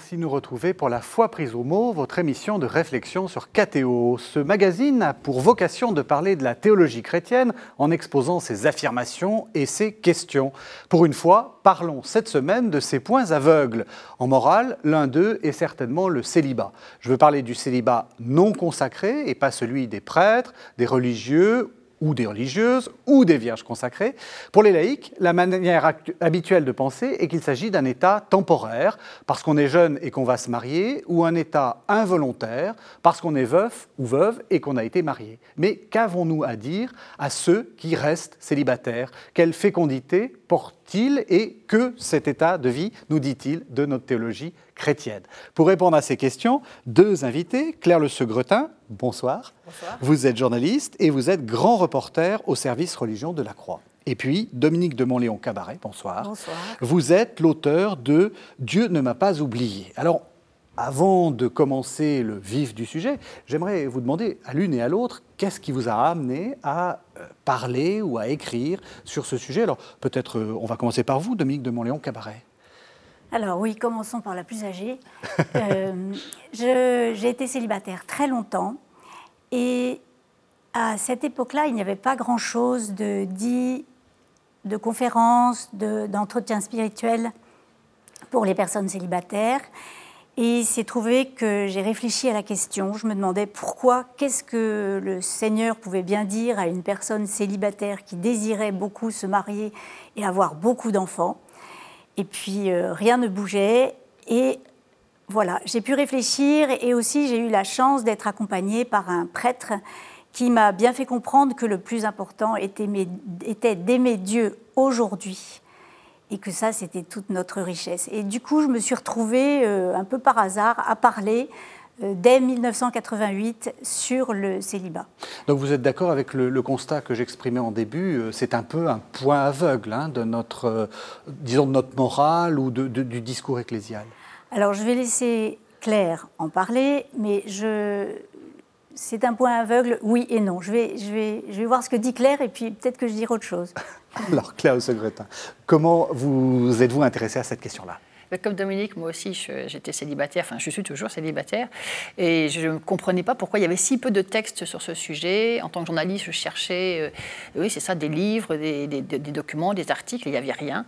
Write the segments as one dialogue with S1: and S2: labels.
S1: Merci de nous retrouver pour la foi prise au mot, votre émission de réflexion sur KTO. Ce magazine a pour vocation de parler de la théologie chrétienne en exposant ses affirmations et ses questions. Pour une fois, parlons cette semaine de ces points aveugles. En morale, l'un d'eux est certainement le célibat. Je veux parler du célibat non consacré et pas celui des prêtres, des religieux ou des religieuses, ou des vierges consacrées. Pour les laïcs, la manière habituelle de penser est qu'il s'agit d'un état temporaire, parce qu'on est jeune et qu'on va se marier, ou un état involontaire, parce qu'on est veuf ou veuve et qu'on a été marié. Mais qu'avons-nous à dire à ceux qui restent célibataires? Quelle fécondité porte-t-il et que cet état de vie nous dit-il de notre théologie chrétienne? Pour répondre à ces questions, deux invités, Claire Le Segretin, bonsoir. bonsoir. Vous êtes journaliste et vous êtes grand reporter au service religion de la Croix. Et puis, Dominique de Montléon Cabaret, bonsoir.
S2: Bonsoir.
S1: Vous êtes l'auteur de Dieu ne m'a pas oublié. Alors, avant de commencer le vif du sujet, j'aimerais vous demander à l'une et à l'autre, qu'est-ce qui vous a amené à parler ou à écrire sur ce sujet Alors, peut-être, euh, on va commencer par vous, Dominique de Montléon Cabaret.
S2: Alors oui, commençons par la plus âgée. euh, j'ai été célibataire très longtemps et à cette époque-là, il n'y avait pas grand-chose de dit, de conférences, d'entretien spirituel pour les personnes célibataires. Et il s'est trouvé que j'ai réfléchi à la question. Je me demandais pourquoi, qu'est-ce que le Seigneur pouvait bien dire à une personne célibataire qui désirait beaucoup se marier et avoir beaucoup d'enfants. Et puis euh, rien ne bougeait. Et voilà, j'ai pu réfléchir et aussi j'ai eu la chance d'être accompagnée par un prêtre qui m'a bien fait comprendre que le plus important était, était d'aimer Dieu aujourd'hui et que ça, c'était toute notre richesse. Et du coup, je me suis retrouvée euh, un peu par hasard à parler euh, dès 1988 sur le célibat.
S1: Donc vous êtes d'accord avec le, constat que j'exprimais en début, euh, c'est un peu un point aveugle hein, de notre, disons, de notre morale ou de, du discours ecclésial
S2: Alors je vais laisser Claire en parler, mais je, c'est un point aveugle, oui et non. Je vais, je, vais, je vais voir ce que dit Claire et puis peut-être que je dirai autre chose.
S1: Alors, Claire Segretin, comment vous êtes-vous intéressée à cette question-là?
S3: Comme Dominique, moi aussi, j'étais célibataire, enfin je suis toujours célibataire, et je ne comprenais pas pourquoi il y avait si peu de textes sur ce sujet. En tant que journaliste, je cherchais, euh, oui, c'est ça, des livres, des, documents, des articles, il n'y avait rien.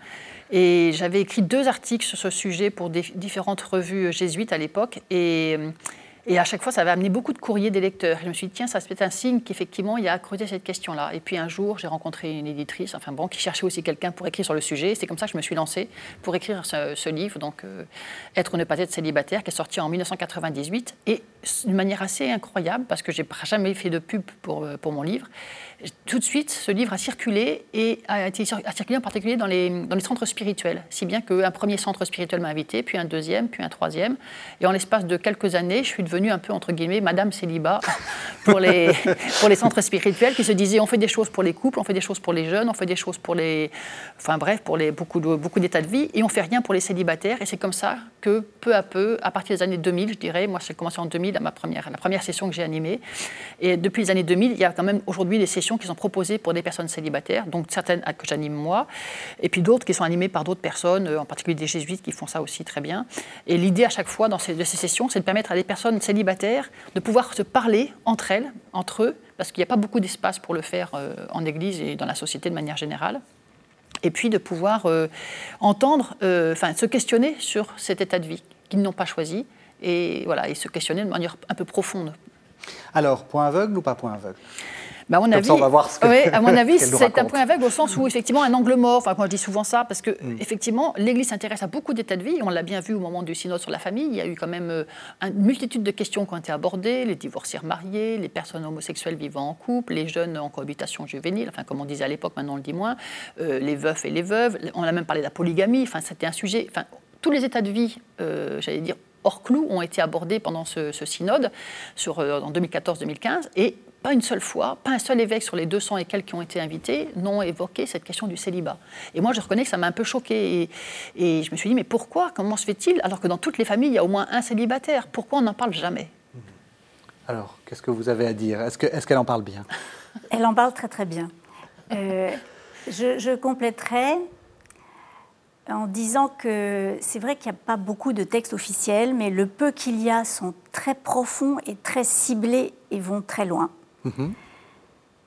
S3: Et j'avais écrit deux articles sur ce sujet pour différentes revues jésuites à l'époque, et euh, et à chaque fois, ça avait amené beaucoup de courriers des lecteurs. Je me suis dit, tiens, ça se fait un signe qu'effectivement, il y a à creuser cette question-là. Et puis un jour, j'ai rencontré une éditrice, enfin bon, qui cherchait aussi quelqu'un pour écrire sur le sujet. C'est comme ça que je me suis lancée pour écrire ce, livre, donc euh, Être ou ne pas être célibataire, qui est sorti en 1998. Et d'une manière assez incroyable, parce que j'ai jamais fait de pub pour, euh, pour mon livre, tout de suite, ce livre a circulé et a, circulé en particulier dans les, dans les centres spirituels, si bien qu'un premier centre spirituel m'a invité, puis un deuxième, puis un troisième. Et en l'espace de quelques années, je suis devenue un peu, entre guillemets, Madame Célibat pour les, pour les centres spirituels qui se disaient on fait des choses pour les couples, on fait des choses pour les jeunes, on fait des choses pour les. Enfin bref, pour les, beaucoup, de, beaucoup d'états de vie, et on fait rien pour les célibataires. Et c'est comme ça que peu à peu, à partir des années 2000, je dirais, moi j'ai commencé en 2000, à ma première, la première session que j'ai animée, et depuis les années 2000, il y a quand même aujourd'hui des sessions qui sont proposées pour des personnes célibataires, donc certaines que j'anime moi, et puis d'autres qui sont animées par d'autres personnes, en particulier des jésuites qui font ça aussi très bien. Et l'idée à chaque fois dans ces, de ces sessions, c'est de permettre à des personnes célibataires de pouvoir se parler entre elles, entre eux, parce qu'il n'y a pas beaucoup d'espace pour le faire euh, en Église et dans la société de manière générale et puis de pouvoir euh, entendre, enfin se questionner sur cet état de vie qu'ils n'ont pas choisi, et voilà, et se questionner de manière un peu profonde.
S1: Alors, point aveugle ou pas point aveugle?
S3: Bah, à mon avis, à mon avis, c'est un point aveugle au sens où effectivement un angle mort. Enfin, moi je dis souvent ça parce que mm. effectivement, l'Église s'intéresse à beaucoup d'états de vie. On l'a bien vu au moment du synode sur la famille. Il y a eu quand même euh, une multitude de questions qui ont été abordées les divorcières mariés, les personnes homosexuelles vivant en couple, les jeunes en cohabitation juvénile. Enfin, comme on disait à l'époque, maintenant on le dit moins. Euh, les veufs et les veuves. On a même parlé de la polygamie. Enfin, c'était un sujet. Enfin, tous les états de vie, euh, j'allais dire hors clou, ont été abordés pendant ce, synode sur, en 2014-2015 et pas une seule fois, pas un seul évêque sur les 200 et quelques qui ont été invités n'ont évoqué cette question du célibat. Et moi, je reconnais que ça m'a un peu choqué. Et, je me suis dit, mais pourquoi Comment se fait-il Alors que dans toutes les familles, il y a au moins un célibataire? Pourquoi on n'en parle jamais?
S1: Alors, qu'est-ce que vous avez à dire? Est-ce qu'elle est en parle bien?
S2: Elle en parle très très bien. Euh, je, je compléterai en disant que c'est vrai qu'il n'y a pas beaucoup de textes officiels, mais le peu qu'il y a sont très profonds et très ciblés et vont très loin. Mhm.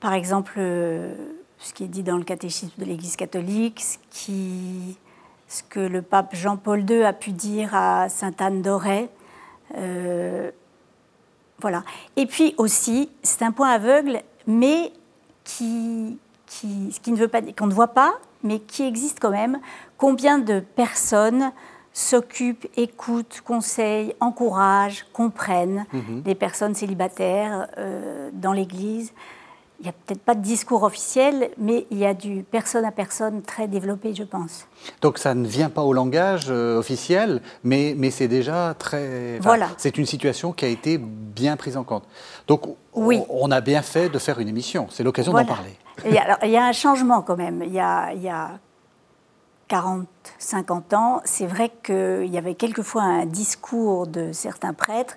S2: Par exemple, euh, ce qui est dit dans le catéchisme de l'Église catholique, ce, que le pape Jean-Paul II a pu dire à Sainte Anne d'Auray. Euh, voilà. Et puis aussi, c'est un point aveugle, mais qui, qui ne veut pas qu'on ne voit pas, mais qui existe quand même. Combien de personnes s'occupent, écoutent, conseillent, encouragent, comprennent mhm. les personnes célibataires euh, dans l'Église il n'y a peut-être pas de discours officiel, mais il y a du personne à personne très développé, je pense.
S1: Donc ça ne vient pas au langage euh, officiel, mais, mais c'est déjà très...
S2: voilà.
S1: C'est une situation qui a été bien prise en compte. Donc oui. on a bien fait de faire une émission, c'est l'occasion d'en parler.
S2: Il alors, il y a un changement quand même. Il y a, il y a 40, 50 ans, c'est vrai qu'il y avait quelquefois un discours de certains prêtres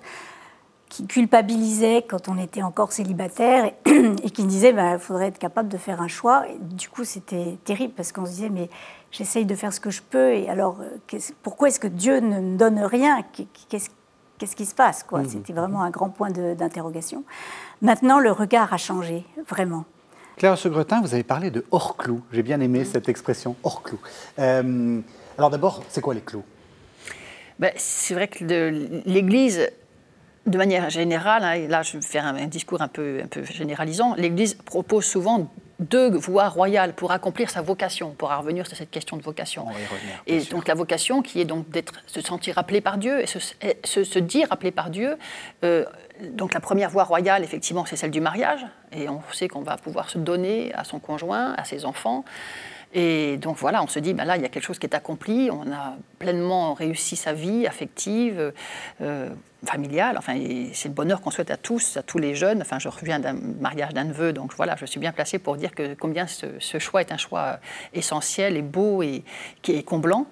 S2: qui culpabilisaient quand on était encore célibataire et, qui disaient qu'il bah, faudrait être capable de faire un choix. Et du coup, c'était terrible parce qu'on se disait mais j'essaye de faire ce que je peux et alors euh, pourquoi est-ce que Dieu ne me donne rien? Qu'est-ce qui se passe quoi? Mmh. C'était vraiment un grand point d'interrogation. Maintenant, le regard a changé, vraiment.
S1: Claire Segretin, vous avez parlé de hors-clou. J'ai bien aimé cette expression, hors-clou. Euh, alors d'abord, c'est quoi les clous?
S3: Ben, C'est vrai que l'Église, de manière générale, hein, et là je vais faire un, discours un peu, un peu généralisant, l'Église propose souvent deux voies royales pour accomplir sa vocation, pour revenir sur cette question de vocation. et donc la vocation qui est donc d'être, se sentir appelé par Dieu et se, se, dire appelé par Dieu. Euh, donc la première voie royale, effectivement, c'est celle du mariage. Et on sait qu'on va pouvoir se donner à son conjoint, à ses enfants. Et donc voilà, on se dit, ben là, il y a quelque chose qui est accompli, on a pleinement réussi sa vie affective, euh, familiale. Enfin, c'est le bonheur qu'on souhaite à tous, à tous les jeunes. Enfin, je reviens d'un mariage d'un neveu, donc voilà, je suis bien placée pour dire que combien ce, ce choix est un choix essentiel et beau et qui est comblant.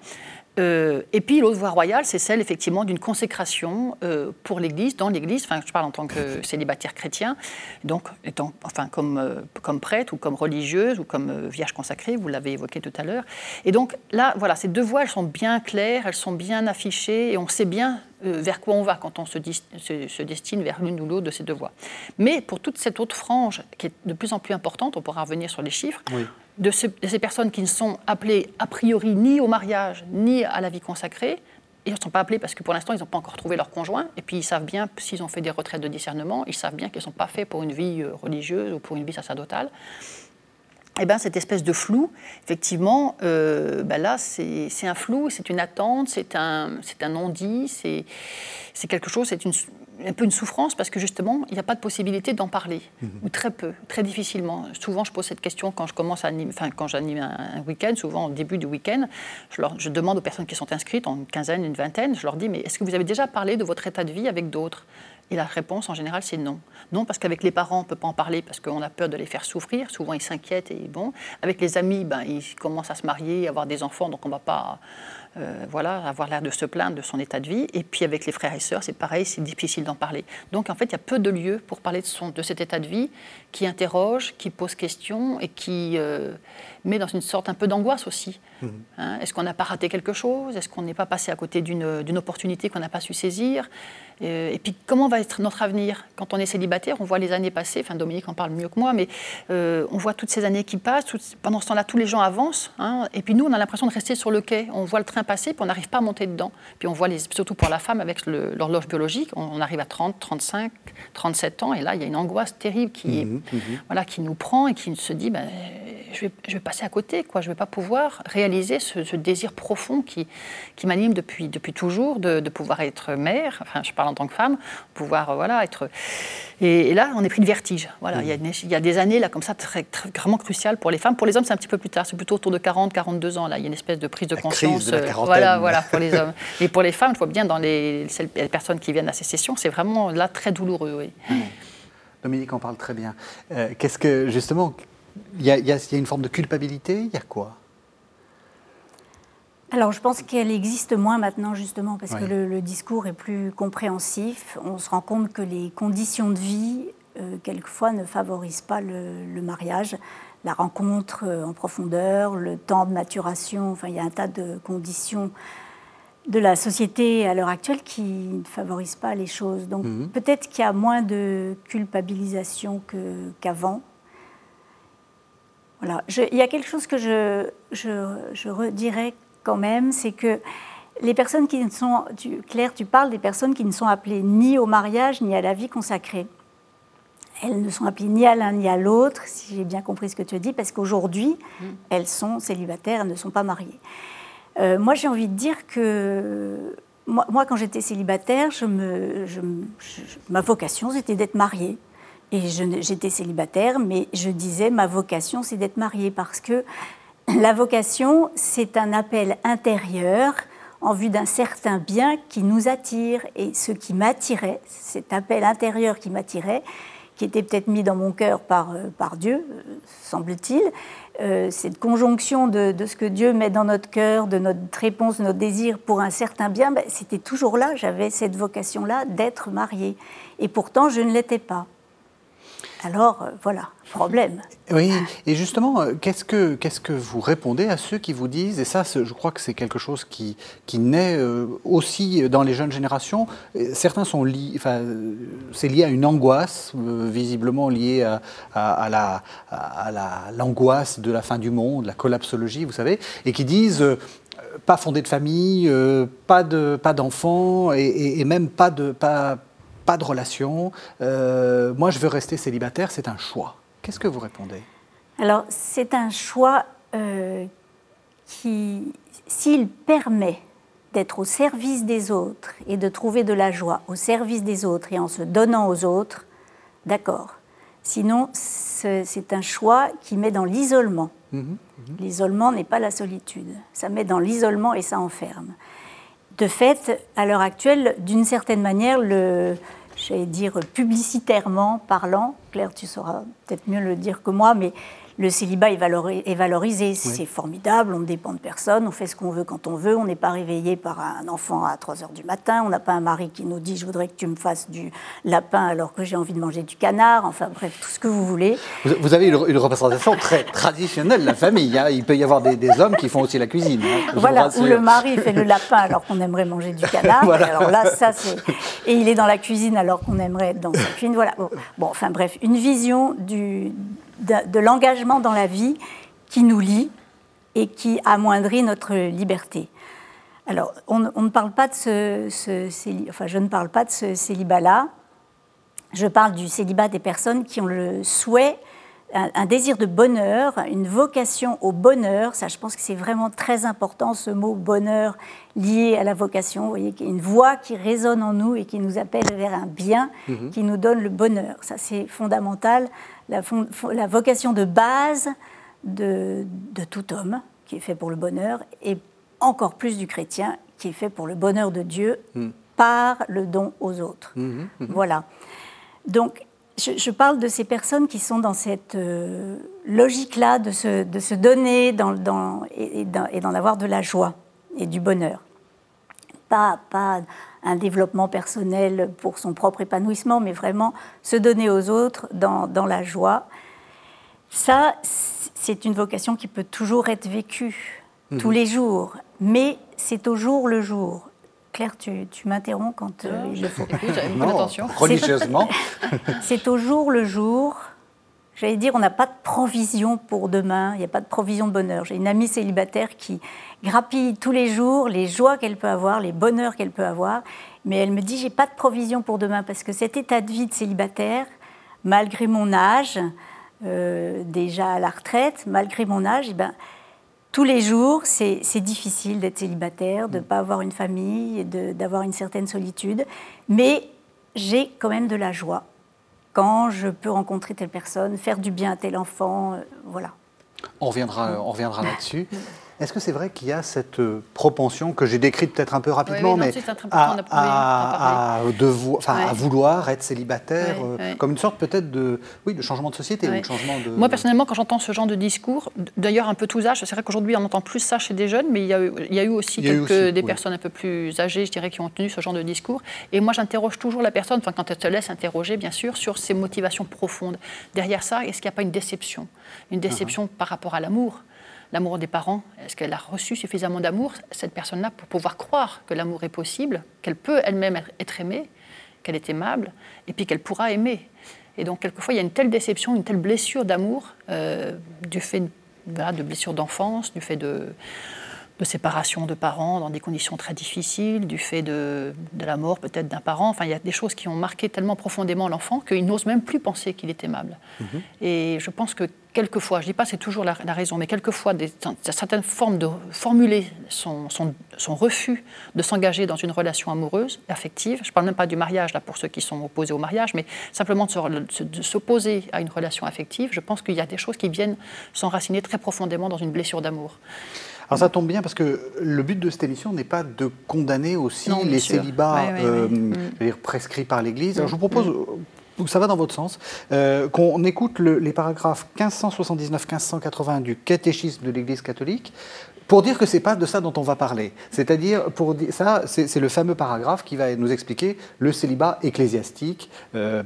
S3: Euh, et puis l'autre voie royale, c'est celle effectivement d'une consécration euh, pour l'Église, dans l'Église. Enfin, je parle en tant que célibataire chrétien, donc étant, enfin comme euh, comme prêtre ou comme religieuse ou comme vierge consacrée, vous l'avez évoqué tout à l'heure. Et donc là, voilà, ces deux voies, elles sont bien claires, elles sont bien affichées, et on sait bien vers quoi on va quand on se, se, destine vers l'une ou l'autre de ces deux voies. Mais pour toute cette autre frange qui est de plus en plus importante, on pourra revenir sur les chiffres. Oui de, ces personnes qui ne sont appelées a priori ni au mariage ni à la vie consacrée. Ils ne sont pas appelés parce que pour l'instant, ils n'ont pas encore trouvé leur conjoint. Et puis, ils savent bien, s'ils ont fait des retraites de discernement, ils savent bien qu'ils ne sont pas faits pour une vie euh, religieuse ou pour une vie sacerdotale. Eh bien, cette espèce de flou, effectivement, euh, ben là, c'est un flou, c'est une attente, c'est un, un non-dit, c'est quelque chose, c'est un peu une souffrance parce que justement, il n'y a pas de possibilité d'en parler, mhm. ou très peu, très difficilement. Souvent, je pose cette question quand je commence à enfin, quand j'anime un, week-end, souvent au début du week-end, je, je demande aux personnes qui sont inscrites, en une quinzaine, une vingtaine, je leur dis, mais est-ce que vous avez déjà parlé de votre état de vie avec d'autres? Et la réponse, en général, c'est non. Non, parce qu'avec les parents, on ne peut pas en parler parce qu'on a peur de les faire souffrir. Souvent, ils s'inquiètent et bon. Avec les amis, ben, ils commencent à se marier, avoir des enfants, donc on ne va pas euh, voilà, avoir l'air de se plaindre de son état de vie. Et puis avec les frères et sœurs, c'est pareil, c'est difficile d'en parler. Donc en fait, il y a peu de lieux pour parler de, son, de cet état de vie qui interroge, qui pose question et qui euh, met dans une sorte un peu d'angoisse aussi. Mhm. Hein, est-ce qu'on n'a pas raté quelque chose? Est-ce qu'on n'est pas passé à côté d'une opportunité qu'on n'a pas su saisir? Euh, Et puis comment va être notre avenir? Quand on est célibataire, on voit les années passer, enfin Dominique en parle mieux que moi, mais on voit toutes ces années qui passent, pendant ce temps-là, tous les gens avancent, hein, et puis nous, on a l'impression de rester sur le quai, on voit le train passer, puis on n'arrive pas à monter dedans. Puis on voit, les, surtout pour la femme, avec l'horloge biologique, on, arrive à 30, 35, 37 ans, et là, il y a une angoisse terrible qui, mhm, mhm. Voilà, qui nous prend et qui se dit, ben, je, vais, je vais passer à côté, quoi. je ne vais pas pouvoir réaliser ce, désir profond qui, qui m'anime depuis, depuis toujours, de, pouvoir être mère, enfin, je parle en tant que femme, pouvoir voilà, être... Et, là, on est pris de vertige. Voilà, il, y a, mhm. il y a des années, là, comme ça, très, très, vraiment cruciales pour les femmes. Pour les hommes, c'est un petit peu plus tard, c'est plutôt autour de 40, 42 ans. Là, il y a une espèce de prise de conscience
S1: euh,
S3: voilà, voilà, pour les hommes. Et pour les femmes, je vois bien dans les, les personnes qui viennent à ces sessions, c'est vraiment là très douloureux. Oui.
S1: Dominique en parle très bien. Euh, qu'est-ce que, justement, il y, y, a une forme de culpabilité Il y a quoi?
S2: Alors, je pense qu'elle existe moins maintenant, justement, parce que le, discours est plus compréhensif. On se rend compte que les conditions de vie, euh, quelquefois, ne favorisent pas le, mariage. la rencontre en profondeur, le temps de maturation, enfin il y a un tas de conditions de la société à l'heure actuelle qui ne favorisent pas les choses. Donc mhm. peut-être qu'il y a moins de culpabilisation qu'avant. Voilà. il y a quelque chose que je, je, je redirais quand même, c'est que les personnes qui ne sont, tu, Claire, tu parles des personnes qui ne sont appelées ni au mariage ni à la vie consacrée. Elles ne sont appelées ni à l'un ni à l'autre, si j'ai bien compris ce que tu dis, parce qu'aujourd'hui, mm. elles sont célibataires, elles ne sont pas mariées. Euh, moi, j'ai envie de dire que moi, quand j'étais célibataire, je me, ma vocation, c'était d'être mariée. Et j'étais célibataire, mais je disais, ma vocation, c'est d'être mariée, parce que la vocation, c'est un appel intérieur en vue d'un certain bien qui nous attire. Et ce qui m'attirait, cet appel intérieur qui m'attirait, qui était peut-être mis dans mon cœur par, euh, par Dieu, euh, semble-t-il, euh, cette conjonction de, ce que Dieu met dans notre cœur, de notre réponse, de notre désir pour un certain bien, ben, c'était toujours là, j'avais cette vocation-là d'être mariée. Et pourtant, je ne l'étais pas. Alors, euh, voilà, problème.
S1: Oui, et justement, euh, qu'est-ce que, que vous répondez à ceux qui vous disent, et ça, je crois que c'est quelque chose qui, qui naît euh, aussi dans les jeunes générations, certains sont liés, enfin, c'est lié à une angoisse, visiblement liée à, à, la, à l'angoisse de la fin du monde, la collapsologie, vous savez, et qui disent pas fonder de famille, pas de pas d'enfants et, et, même pas de pas pas de relation, euh, moi je veux rester célibataire, c'est un choix. Qu'est-ce que vous répondez?
S2: Alors c'est un choix euh, qui, s'il permet d'être au service des autres et de trouver de la joie au service des autres et en se donnant aux autres, d'accord. Sinon, c'est un choix qui met dans l'isolement. Mmh mmh l'isolement n'est pas la solitude. Ça met dans l'isolement et ça enferme. De fait, à l'heure actuelle, d'une certaine manière, le, j'allais dire publicitairement parlant, Claire, tu sauras peut-être mieux le dire que moi, mais le célibat est valorisé, c'est formidable, on ne dépend de personne, on fait ce qu'on veut quand on veut, on n'est pas réveillé par un enfant à 3 heures du matin, on n'a pas un mari qui nous dit je voudrais que tu me fasses du lapin alors que j'ai envie de manger du canard, enfin bref, tout ce que vous voulez.
S1: Vous, avez une, représentation très traditionnelle de la famille, hein. il peut y avoir des, hommes qui font aussi la cuisine. Hein,
S2: voilà, où le mari fait le lapin alors qu'on aimerait manger du canard, alors là, ça c'est... Et il est dans la cuisine alors qu'on aimerait être dans sa cuisine, voilà. bon enfin bref, une vision du de, l'engagement dans la vie qui nous lie et qui amoindrit notre liberté. Alors, on, ne parle pas de ce, enfin, je ne parle pas de ce célibat-là. Je parle du célibat des personnes qui ont le souhait, un, désir de bonheur, une vocation au bonheur. Ça, je pense que c'est vraiment très important, ce mot bonheur lié à la vocation. Vous voyez, une voix qui résonne en nous et qui nous appelle vers un bien mhm. qui nous donne le bonheur. Ça, c'est fondamental la, vocation de base de, tout homme, qui est fait pour le bonheur, et encore plus du chrétien, qui est fait pour le bonheur de Dieu hmm. par le don aux autres. Hmm, voilà. Donc, je, parle de ces personnes qui sont dans cette euh, logique-là de se, de se donner dans, dans, et, et d'en avoir de la joie et du bonheur. Pas, pas un développement personnel pour son propre épanouissement, mais vraiment se donner aux autres dans, dans la joie. Ça, c'est une vocation qui peut toujours être vécue tous mhm. les jours, mais c'est au jour le jour. Claire, tu, tu m'interromps quand euh, il le faut.
S1: attention. Religieusement.
S2: C'est au jour le jour. J'allais dire, on n'a pas de provision pour demain, il n'y a pas de provision de bonheur. J'ai une amie célibataire qui, grappille tous les jours les joies qu'elle peut avoir, les bonheurs qu'elle peut avoir. Mais elle me dit, j'ai pas de provision pour demain parce que cet état de vie de célibataire, malgré mon âge, euh, déjà à la retraite, malgré mon âge, eh ben, tous les jours, c'est difficile d'être célibataire, de ne pas avoir une famille, d'avoir une certaine solitude. Mais j'ai quand même de la joie quand je peux rencontrer telle personne, faire du bien à tel enfant, euh, voilà.
S1: On reviendra, on reviendra là-dessus. Est-ce que c'est vrai qu'il y a cette euh, propension que j'ai décrite peut-être un peu rapidement, mais à, vouloir être célibataire, euh, comme une sorte peut-être de, oui, de changement de société ou de changement de...
S3: Moi, personnellement, quand j'entends ce genre de discours, d'ailleurs un peu tous âges, c'est vrai qu'aujourd'hui on entend plus ça chez des jeunes, mais il y a eu, il y a eu aussi quelques, des personnes un peu plus âgées, je dirais, qui ont tenu ce genre de discours. Et moi, j'interroge toujours la personne, enfin, quand elle se laisse interroger, bien sûr, sur ses motivations profondes. Derrière ça, est-ce qu'il n'y a pas une déception? Une déception uh-huh. par rapport à l'amour? L'amour des parents Est-ce qu'elle a reçu suffisamment d'amour, cette personne-là, pour pouvoir croire que l'amour est possible, qu'elle peut elle-même être aimée, qu'elle est aimable, et puis qu'elle pourra aimer. Et donc, quelquefois, il y a une telle déception, une telle blessure d'amour, euh, du fait de blessures d'enfance, du fait de, de séparation de parents dans des conditions très difficiles, du fait de, la mort peut-être d'un parent. Enfin, il y a des choses qui ont marqué tellement profondément l'enfant qu'il n'ose même plus penser qu'il est aimable. Mhm. Et je pense que quelquefois, je ne dis pas c'est toujours la, raison, mais quelquefois, des, certaines formes de formuler son, son, refus de s'engager dans une relation amoureuse, affective, je ne parle même pas du mariage, là, pour ceux qui sont opposés au mariage, mais simplement de s'opposer à une relation affective, je pense qu'il y a des choses qui viennent s'enraciner très profondément dans une blessure d'amour.
S1: Alors ça tombe bien parce que le but de cette émission n'est pas de condamner aussi les célibats euh, mm. prescrits par l'Église. Alors je vous propose, mm. ça va dans votre sens, euh, qu'on écoute les paragraphes 1579-1580 du catéchisme de l'Église catholique, pour dire que c'est pas de ça dont on va parler. C'est-à-dire, pour ça, c'est le fameux paragraphe qui va nous expliquer le célibat ecclésiastique, euh,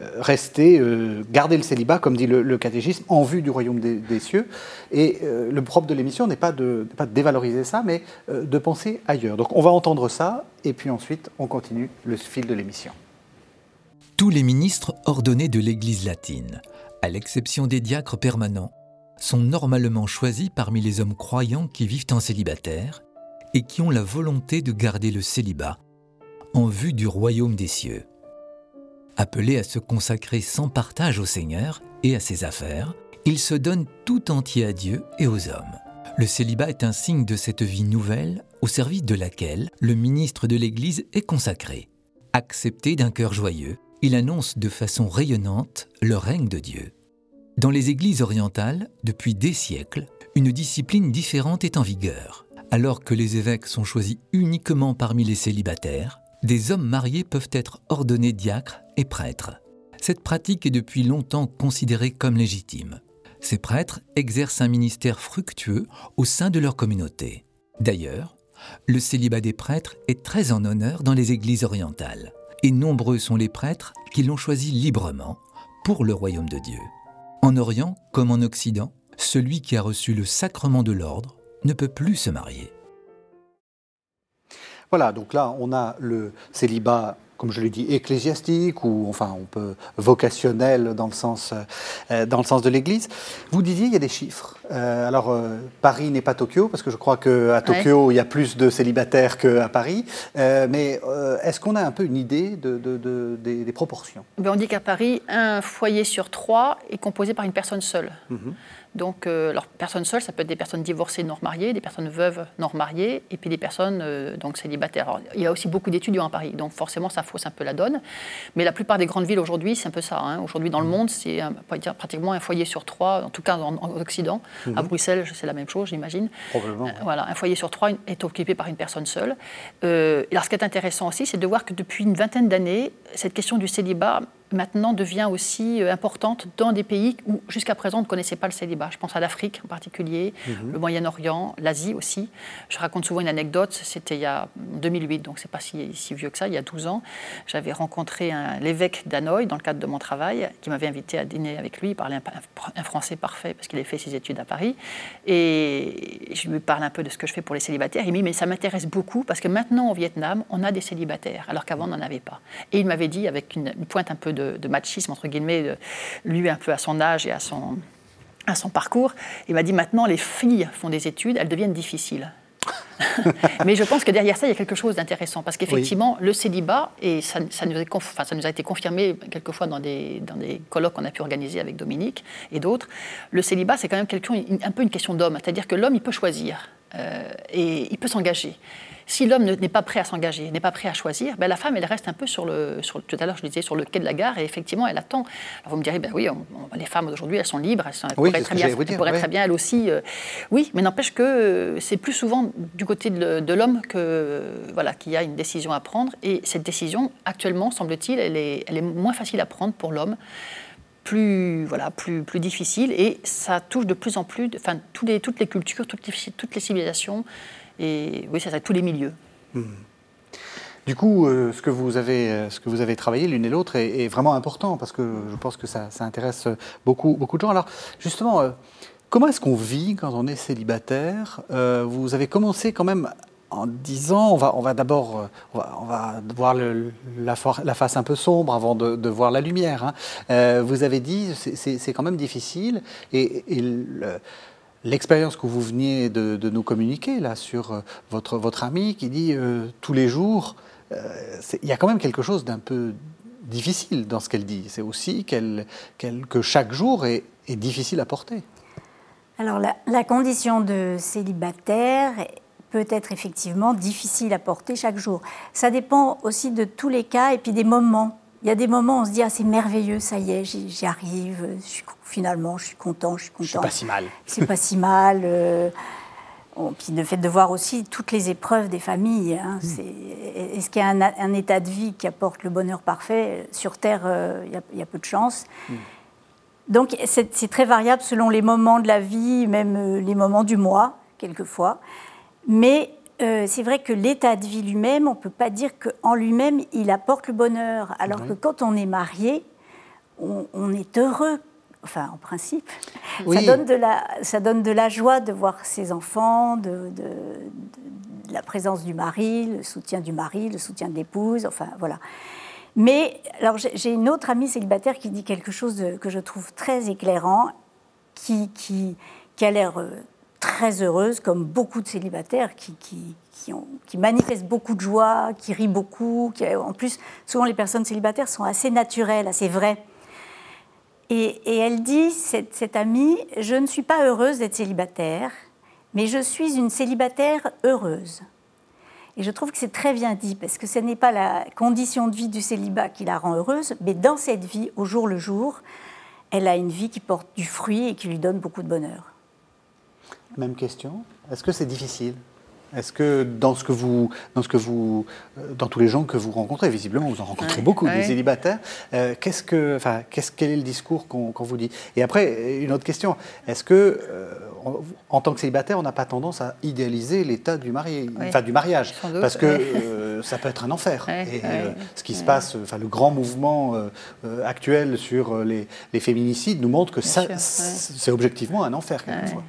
S1: euh, rester, euh, garder le célibat, comme dit le, catéchisme, en vue du royaume des, cieux. Et le propre de l'émission n'est pas de dévaloriser ça, mais de penser ailleurs. Donc on va entendre ça, et puis ensuite on continue le fil de l'émission.
S4: Tous les ministres ordonnés de l'Église latine, à l'exception des diacres permanents, sont normalement choisis parmi les hommes croyants qui vivent en célibataire et qui ont la volonté de garder le célibat en vue du royaume des cieux. Appelés à se consacrer sans partage au Seigneur et à ses affaires, ils se donnent tout entier à Dieu et aux hommes. Le célibat est un signe de cette vie nouvelle au service de laquelle le ministre de l'Église est consacré. Accepté d'un cœur joyeux, il annonce de façon rayonnante le règne de Dieu. Dans les églises orientales, depuis des siècles, une discipline différente est en vigueur. Alors que les évêques sont choisis uniquement parmi les célibataires, des hommes mariés peuvent être ordonnés diacres et prêtres. Cette pratique est depuis longtemps considérée comme légitime. Ces prêtres exercent un ministère fructueux au sein de leur communauté. D'ailleurs, le célibat des prêtres est très en honneur dans les églises orientales, et nombreux sont les prêtres qui l'ont choisi librement pour le royaume de Dieu. En Orient comme en Occident, celui qui a reçu le sacrement de l'ordre ne peut plus se marier.
S1: Voilà, donc là, on a le célibat comme je l'ai dit, ecclésiastique ou enfin on peut vocationnel dans le sens, euh, dans le sens de l'Église. Vous disiez il y a des chiffres. Euh, alors euh, Paris n'est pas Tokyo parce que je crois qu'à Tokyo il y a plus de célibataires qu'à Paris. mais est-ce qu'on a un peu une idée de, des, proportions?
S3: Ben, On dit qu'à Paris un foyer sur trois est composé par une personne seule. Mhm. Donc, euh, alors, personnes seules, ça peut être des personnes divorcées non mariées, des personnes veuves non mariées, et puis des personnes euh, donc célibataires. il y a aussi beaucoup d'étudiants à Paris, donc forcément, ça fausse un peu la donne. Mais la plupart des grandes villes aujourd'hui, c'est un peu ça. Hein. Aujourd'hui, dans le monde, c'est pratiquement un foyer sur trois, en tout cas en, Occident. À mhm. Bruxelles, c'est la même chose, j'imagine.
S1: Probablement. Euh,
S3: voilà, un foyer sur trois est occupé par une personne seule. et alors, ce qui est intéressant aussi, c'est de voir que depuis une vingtaine d'années, cette question du célibat maintenant devient aussi euh, importante dans des pays où jusqu'à présent on ne connaissait pas le célibat. Je pense à l'Afrique en particulier, mhm. le Moyen-Orient, l'Asie aussi. Je raconte souvent une anecdote, c'était il y a 2008, donc c'est pas si, si, vieux que ça, il y a 12 ans. J'avais rencontré l'évêque d'Hanoï dans le cadre de mon travail, qui m'avait invité à dîner avec lui. Il parlait un, français parfait parce qu'il avait fait ses études à Paris. Et je lui parle un peu de ce que je fais pour les célibataires. Il m'a dit, mais ça m'intéresse beaucoup parce que maintenant au Vietnam, on a des célibataires, alors qu'avant on n'en avait pas. Et il m'avait dit, avec une, une pointe un peu de, machisme, entre guillemets, lui un peu à son âge et à son, à son parcours. Il m'a dit maintenant, les filles font des études, elles deviennent difficiles. Mais je pense que derrière ça, il y a quelque chose d'intéressant. Parce qu'effectivement, le célibat, et ça, ça, nous ça, nous a été confirmé quelquefois dans des, dans des colloques qu'on a pu organiser avec Dominique et d'autres, le célibat, c'est quand même quelque, un peu une question d'homme. C'est-à-dire que l'homme, il peut choisir euh, et il peut s'engager. Si l'homme n'est pas prêt à s'engager, n'est pas prêt à choisir, ben, la femme, elle reste un peu sur le. Sur, tout à l'heure, je disais, sur le quai de la gare, et effectivement, elle attend. Alors vous me direz, ben oui, les femmes d'aujourd'hui, elles sont libres, elles, pourraient, très bien, très bien, elles aussi. Euh, oui, mais n'empêche que euh, c'est plus souvent du côté de, l'homme que voilà, qu'il y a une décision à prendre. Et cette décision, actuellement, semble-t-il, elle est, elle est moins facile à prendre pour l'homme plus, voilà, plus, plus difficile et ça touche de plus en plus, enfin, tous les, toutes les cultures, toutes les, toutes les civilisations et oui, ça, ça tous les milieux. Hmm.
S1: Du coup, euh, ce, que vous avez, euh, ce que vous avez travaillé l'une et l'autre est, vraiment important parce que je pense que ça, intéresse beaucoup, beaucoup de gens. Alors, justement, euh, comment est-ce qu'on vit quand on est célibataire? Vous avez commencé quand même en disant, on va, d'abord on va, voir la, face un peu sombre avant de, voir la lumière. Hein. vous avez dit, c'est quand même difficile et, l'expérience que vous veniez de, nous communiquer là sur euh, votre, votre ami qui dit euh, tous les jours, euh, il y a quand même quelque chose d'un peu difficile dans ce qu'elle dit. C'est aussi qu'elle, que chaque jour est, difficile à porter.
S2: Alors la, condition de célibataire peut être effectivement difficile à porter chaque jour. Ça dépend aussi de tous les cas et puis des moments. Il y a des moments où on se dit ah, c'est merveilleux, ça y est, j'y arrive, finalement je suis content, je suis content.
S1: C'est pas si mal.
S2: C'est pas si mal. Euh, puis le fait de voir aussi toutes les épreuves des familles. Hein, hmm. Est-ce qu'il y a un, état de vie qui apporte le bonheur parfait? Sur Terre, euh, il y, a peu de chance. Hmm. Donc c'est très variable selon les moments de la vie, même euh, les moments du mois, quelquefois. Mais euh, c'est vrai que l'état de vie lui-même, on ne peut pas dire qu'en lui-même, il apporte le bonheur. Alors que quand on est marié, on, est heureux, enfin en principe. Ça, donne de la, ça donne de la joie de voir ses enfants, de, la présence du mari, le soutien du mari, le soutien de l'épouse, enfin voilà. Mais alors j'ai une autre amie célibataire qui dit quelque chose que je trouve très éclairant, qui, qui, qui a l'air euh, très heureuse, comme beaucoup de célibataires qui, qui, ont, qui, manifestent beaucoup de joie, qui rient beaucoup. Qui, en plus, souvent les personnes célibataires sont assez naturelles, assez vraies. Et, elle dit, cette, cette, amie, je ne suis pas heureuse d'être célibataire, mais je suis une célibataire heureuse. Et je trouve que c'est très bien dit, parce que ce n'est pas la condition de vie du célibat qui la rend heureuse, mais dans cette vie, au jour le jour, elle a une vie qui porte du fruit et qui lui donne beaucoup de bonheur.
S1: Même question. Est-ce que c'est difficile? Est-ce que dans ce que vous, dans ce que vous, euh, dans tous les gens que vous rencontrez, visiblement vous en rencontrez beaucoup, des célibataires, euh, qu'est-ce que, enfin, qu'est-ce, quel est le discours qu'on, vous dit? Et après, une autre question est-ce que, euh, en tant que célibataire, on n'a pas tendance à idéaliser l'état du marié, enfin du mariage, parce que ça peut être un enfer. et ce qui se passe, enfin le grand mouvement actuel sur les, féminicides nous montre que ça, c'est objectivement un enfer quelquefois.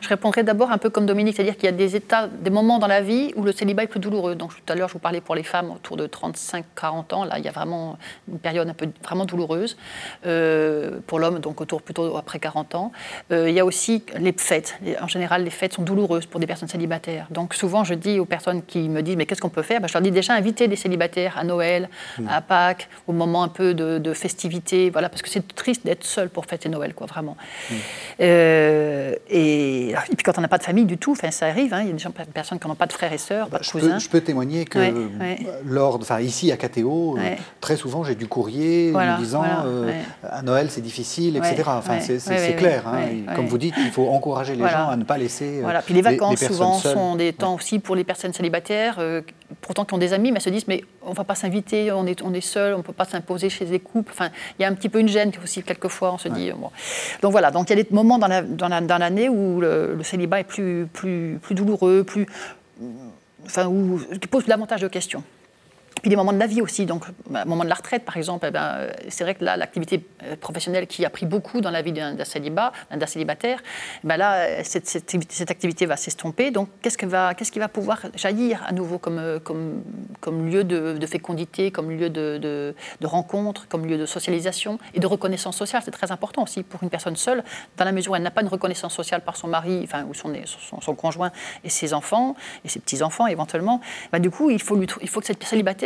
S3: Je répondrai d'abord un peu comme Dominique, c'est-à-dire qu'il y a des états, des moments dans la vie où le célibat est plus douloureux. Donc tout à l'heure, je vous parlais pour les femmes autour de 35-40 ans. Là, il y a vraiment une période un peu vraiment douloureuse. Euh, pour l'homme, donc autour plutôt après 40 ans. Euh, il y a aussi les fêtes. En général, les fêtes sont douloureuses pour des personnes célibataires. Donc souvent, je dis aux personnes qui me disent mais qu'est-ce qu'on peut faire? Ben, Je leur dis déjà inviter des célibataires à Noël, mmh. à Pâques, au moment un peu de, de festivité. Voilà, parce que c'est triste d'être seul pour fêter Noël, quoi, vraiment. Mmh. Euh, et, puis quand on n'a pas de famille du tout, ça arrive. Hein, il y a des gens, personnes qui n'ont pas de frères et sœurs, pas de
S1: je
S3: cousins.
S1: Peux, je peux témoigner que lors, enfin ici à KTO, euh, très souvent j'ai du courrier me disant euh, à Noël c'est difficile, etc. Enfin c'est clair. Hein. Comme vous dites, il faut encourager les gens à ne pas laisser.
S3: Euh, voilà. Puis les vacances souvent sont des temps aussi pour les personnes célibataires, pourtant qui ont des amis, mais se disent mais on ne va pas s'inviter, on est, on est seul, on ne peut pas s'imposer chez des couples. Enfin, il y a un petit peu une gêne aussi quelquefois, on se dit. Bon. Donc voilà, donc il y a des moments dans l'année la, dans où le, le, célibat est plus, plus, plus douloureux, plus enfin, où, qui pose davantage de questions. Puis des moments de la vie aussi, donc bah, moment de la retraite par exemple, eh ben, euh, c'est vrai que là, l'activité euh, professionnelle qui a pris beaucoup dans la vie d'un célibat, célibataire, eh là, euh, cette, activité va s'estomper. Donc qu'est-ce, qui va pouvoir jaillir à nouveau comme, lieu de, fécondité, comme lieu de, rencontre, comme lieu de socialisation et de reconnaissance sociale? C'est très important aussi pour une personne seule, dans la mesure où elle n'a pas une reconnaissance sociale par son mari, enfin, ou son, conjoint et ses enfants, et ses petits-enfants éventuellement. Ben, du coup, il faut que cette célibataire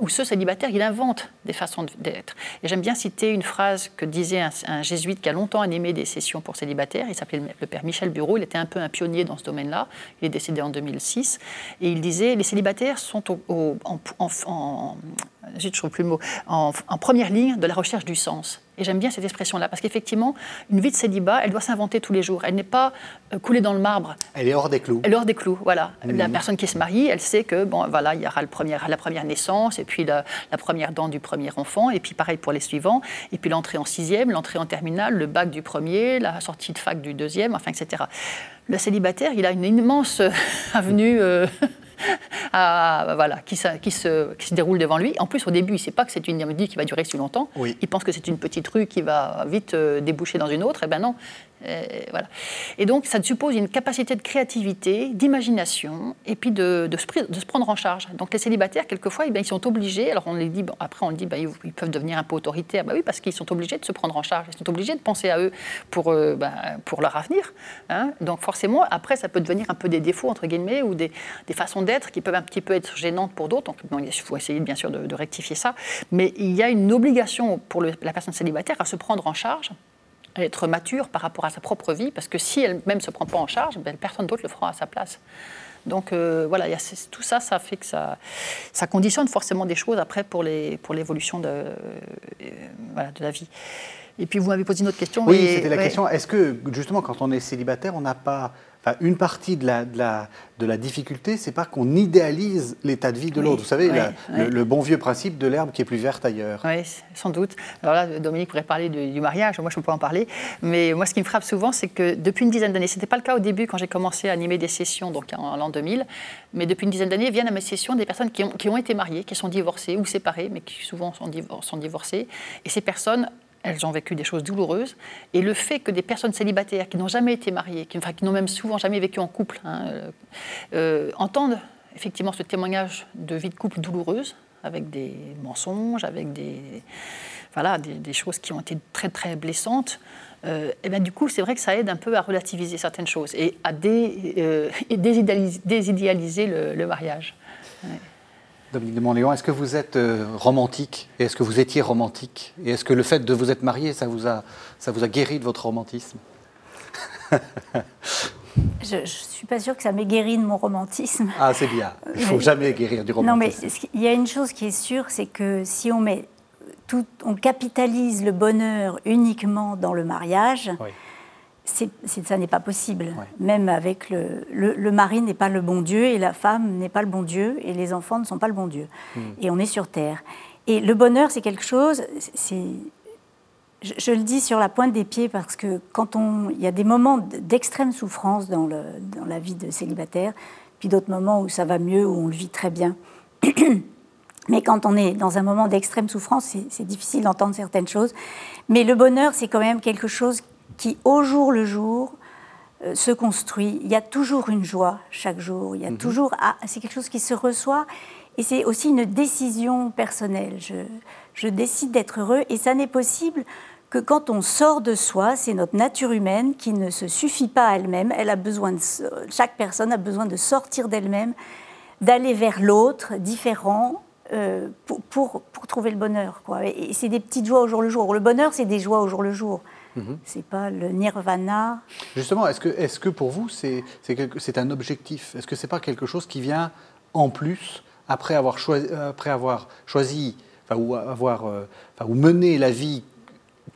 S3: ou ce célibataire, il invente des façons d'être. Et j'aime bien citer une phrase que disait un, jésuite qui a longtemps animé des sessions pour célibataires. Il s'appelait le père Michel Bureau. Il était un peu un pionnier dans ce domaine-là. Il est décédé en 2006. Et il disait les célibataires sont en, plus le mot, en, première ligne de la recherche du sens. Et j'aime bien cette expression-là, parce qu'effectivement, une vie de célibat, elle doit s'inventer tous les jours. Elle n'est pas euh, coulée dans le marbre.
S1: Elle est hors des clous.
S3: Elle est hors des clous, voilà. La personne qui se marie, elle sait que, bon, voilà, il y aura le premier, la première naissance, et puis la, première dent du premier enfant, et puis pareil pour les suivants, et puis l'entrée en sixième, l'entrée en terminale, le bac du premier, la sortie de fac du deuxième, enfin, etc. Le célibataire, il a une immense avenue. Euh, voilà, qui, qui, se, qui, se, déroule devant lui. En plus, au début, il ne sait pas que c'est une vie qui va durer si longtemps. Il pense que c'est une petite rue qui va vite euh, déboucher dans une autre. Eh ben non, et, voilà. et donc, ça suppose une capacité de créativité, d'imagination, et puis de, se, prendre en charge. Donc, les célibataires, quelquefois, eh bien, ils sont obligés, alors on les dit, après on dit, ben, ils, peuvent devenir un peu autoritaires. Ben oui, parce qu'ils sont obligés de se prendre en charge, ils sont obligés de penser à eux pour, euh, pour leur avenir. Hein. Donc, forcément, après, ça peut devenir un peu des défauts, entre guillemets, ou des, des façons d'être qui peuvent un petit peu être gênantes pour d'autres. Donc, il faut essayer, bien sûr, de, de, rectifier ça. Mais il y a une obligation pour la personne célibataire à se prendre en charge être mature par rapport à sa propre vie, parce que si elle-même ne se prend pas en charge, ben, personne d'autre le fera à sa place. Donc euh, voilà, y a, tout ça, ça fait que ça, ça conditionne forcément des choses après pour l'évolution pour de, euh, voilà, de la vie. Et puis vous m'avez posé une autre question.
S1: Oui, c'était la question. Est-ce que justement, quand on est célibataire, on n'a pas une partie de la, de la, de la difficulté, c'est pas qu'on idéalise l'état de vie de l'autre. Vous savez, Le, bon vieux principe de l'herbe qui est plus verte ailleurs.
S3: Oui, sans doute. Alors là, Dominique pourrait parler du, mariage, moi je ne peux pas en parler. Mais moi, ce qui me frappe souvent, c'est que depuis une dizaine d'années, ce n'était pas le cas au début quand j'ai commencé à animer des sessions, donc en, l'an 2000, mais depuis une dizaine d'années, viennent à mes sessions des personnes qui ont, qui ont, été mariées, qui sont divorcées ou séparées, mais qui souvent sont divorcées. Et ces personnes elles ont vécu des choses douloureuses. Et le fait que des personnes célibataires qui n'ont jamais été mariées, qui, enfin, qui n'ont même souvent jamais vécu en couple, hein, euh, euh, entendent effectivement ce témoignage de vie de couple douloureuse, avec des mensonges, avec des, voilà, des, choses qui ont été très très blessantes, euh, et ben, du coup, c'est vrai que ça aide un peu à relativiser certaines choses et à désidéaliser, le, mariage.
S1: Dominique de Montléon, est-ce que vous êtes euh, romantique Et est-ce que vous étiez romantique Et est-ce que le fait de vous être marié, ça vous a, ça vous a guéri de votre romantisme?
S2: Je ne suis pas sûre que ça m'ait guéri de mon romantisme.
S1: Ah, c'est bien. Il ne faut jamais guérir du romantisme.
S2: Non, mais il y a une chose qui est sûre, c'est que si on met tout, on capitalise le bonheur uniquement dans le mariage, oui ça n'est pas possible. Même avec le, le, mari n'est pas le bon Dieu et la femme n'est pas le bon Dieu et les enfants ne sont pas le bon Dieu. Hmm. Et on est sur terre. Et le bonheur, c'est quelque chose. C'est, je, le dis sur la pointe des pieds parce que quand on, il y a des moments d'extrême souffrance dans, le, dans la vie de célibataire, puis d'autres moments où ça va mieux, où on le vit très bien. Mais quand on est dans un moment d'extrême souffrance, c'est difficile d'entendre certaines choses. Mais le bonheur, c'est quand même quelque chose qui, au jour le jour, euh, se construit. Il y a toujours une joie chaque jour. Il y a mhm. toujours. Ah, c'est quelque chose qui se reçoit. Et c'est aussi une décision personnelle. Je, je décide d'être heureux. Et ça n'est possible que quand on sort de soi, c'est notre nature humaine qui ne se suffit pas à elle-même. Elle a besoin de, chaque personne a besoin de sortir d'elle-même, d'aller vers l'autre, différent, euh, pour, pour, pour, trouver le bonheur. Quoi. Et c'est des petites joies au jour le jour. Le bonheur, c'est des joies au jour le jour. Mhm. C'est pas le nirvana.
S1: Justement, est-ce que, est que pour vous, c'est un objectif? Est-ce que c'est pas quelque chose qui vient en plus après avoir choisi, après avoir choisi ou, avoir, euh, ou mener la vie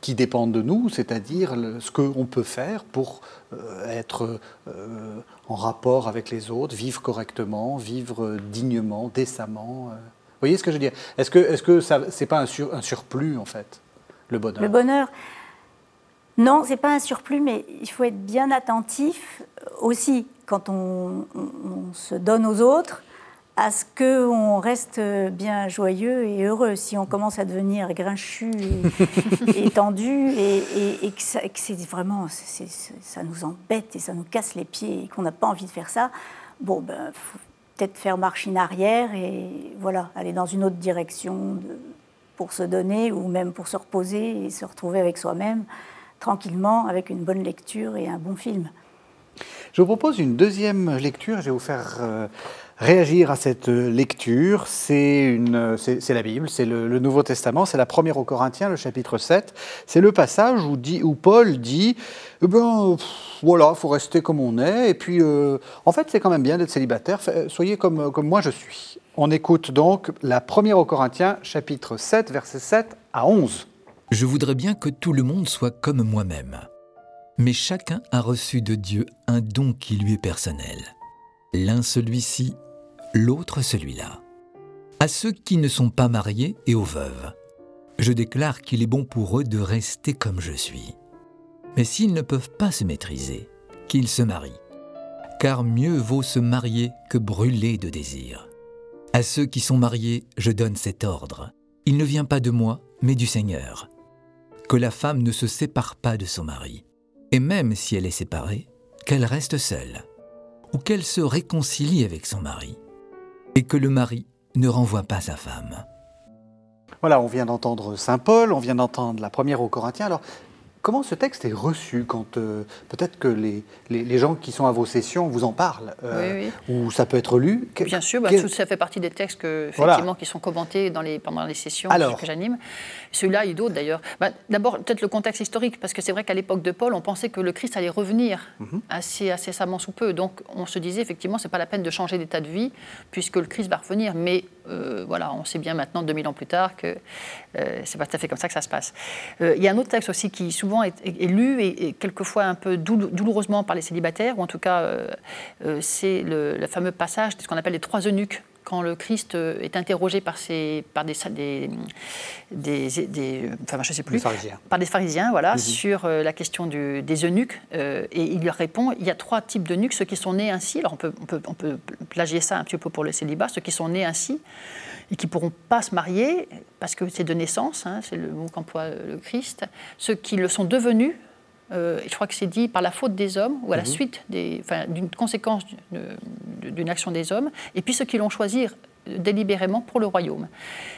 S1: qui dépend de nous, c'est-à-dire ce qu'on peut faire pour euh, être euh, en rapport avec les autres, vivre correctement, vivre dignement, décemment. Vous voyez ce que je veux dire? Est-ce que, est -ce que ça c'est pas un, un surplus en fait, le bonheur?
S2: Le bonheur, non, c'est pas un surplus, mais il faut être bien attentif aussi quand on, se donne aux autres à ce qu'on reste bien joyeux et heureux. Si on commence à devenir grinchu et, tendu et, que, c'est vraiment, ça nous embête et ça nous casse les pieds et qu'on n'a pas envie de faire ça, bon, ben, faut peut-être faire marche en arrière et voilà, aller dans une autre direction pour se donner ou même pour se reposer et se retrouver avec soi-même tranquillement avec une bonne lecture et un bon film.
S1: Je vous propose une deuxième lecture. Je vais vous faire euh, réagir à cette lecture. C'est la Bible, c'est le, Nouveau Testament, c'est la première aux Corinthiens, le chapitre 7. C'est le passage où, Paul dit eh ben, voilà, il faut rester comme on est. Et puis, euh, en fait, c'est quand même bien d'être célibataire. Soyez comme, comme moi je suis. On écoute donc la première aux Corinthiens, chapitre 7, versets 7 à 11.
S4: Je voudrais bien que tout le monde soit comme moi-même. Mais chacun a reçu de Dieu un don qui lui est personnel. L'un celui-ci, l'autre celui-là. À ceux qui ne sont pas mariés et aux veuves, je déclare qu'il est bon pour eux de rester comme je suis. Mais s'ils ne peuvent pas se maîtriser, qu'ils se marient. Car mieux vaut se marier que brûler de désir. À ceux qui sont mariés, je donne cet ordre. Il ne vient pas de moi, mais du Seigneur. Que la femme ne se sépare pas de son mari. Et même si elle est séparée, qu'elle reste seule. Ou qu'elle se réconcilie avec son mari. Et que le mari ne renvoie pas sa femme.
S1: Voilà, on vient d'entendre Saint Paul, on vient d'entendre la première aux Corinthiens. Alors, Comment ce texte est reçu quand euh, peut-être que les, les, gens qui sont à vos sessions vous en parlent euh, Ou ça peut être lu?
S3: Bien sûr, bah, ça fait partie des textes que, effectivement, qui sont commentés dans les, pendant les sessions que j'anime. Celui-là et d'autres d'ailleurs. Bah, d'abord, peut-être le contexte historique, parce que c'est vrai qu'à l'époque de Paul, on pensait que le Christ allait revenir mhm. assez incessamment sous peu. Donc on se disait effectivement, c'est pas la peine de changer d'état de vie, puisque le Christ va revenir. Mais euh, voilà, on sait bien maintenant, 2000 ans plus tard, que c'est pas tout à fait comme ça que ça se passe. Il y a un autre texte aussi qui souvent est, lu et, quelquefois un peu douloureusement par les célibataires, ou en tout cas, euh, euh, c'est le, fameux passage de ce qu'on appelle les trois eunuques quand le Christ euh, est interrogé par, ses, par des, des, des, enfin, je sais plus,
S1: pharisiens.
S3: par des pharisiens, voilà, mhm. sur la question du, des eunuques, et il leur répond il y a trois types d'eunuques, ceux qui sont nés ainsi. Alors on peut, on peut, on peut plagier ça un petit peu pour le célibat, ceux qui sont nés ainsi et qui ne pourront pas se marier, parce que c'est de naissance, hein, c'est le mot qu'emploie le Christ, ceux qui le sont devenus, euh, je crois que c'est dit par la faute des hommes, ou à la mhm. suite d'une conséquence d'une action des hommes, et puis ceux qui l'ont choisi délibérément pour le royaume.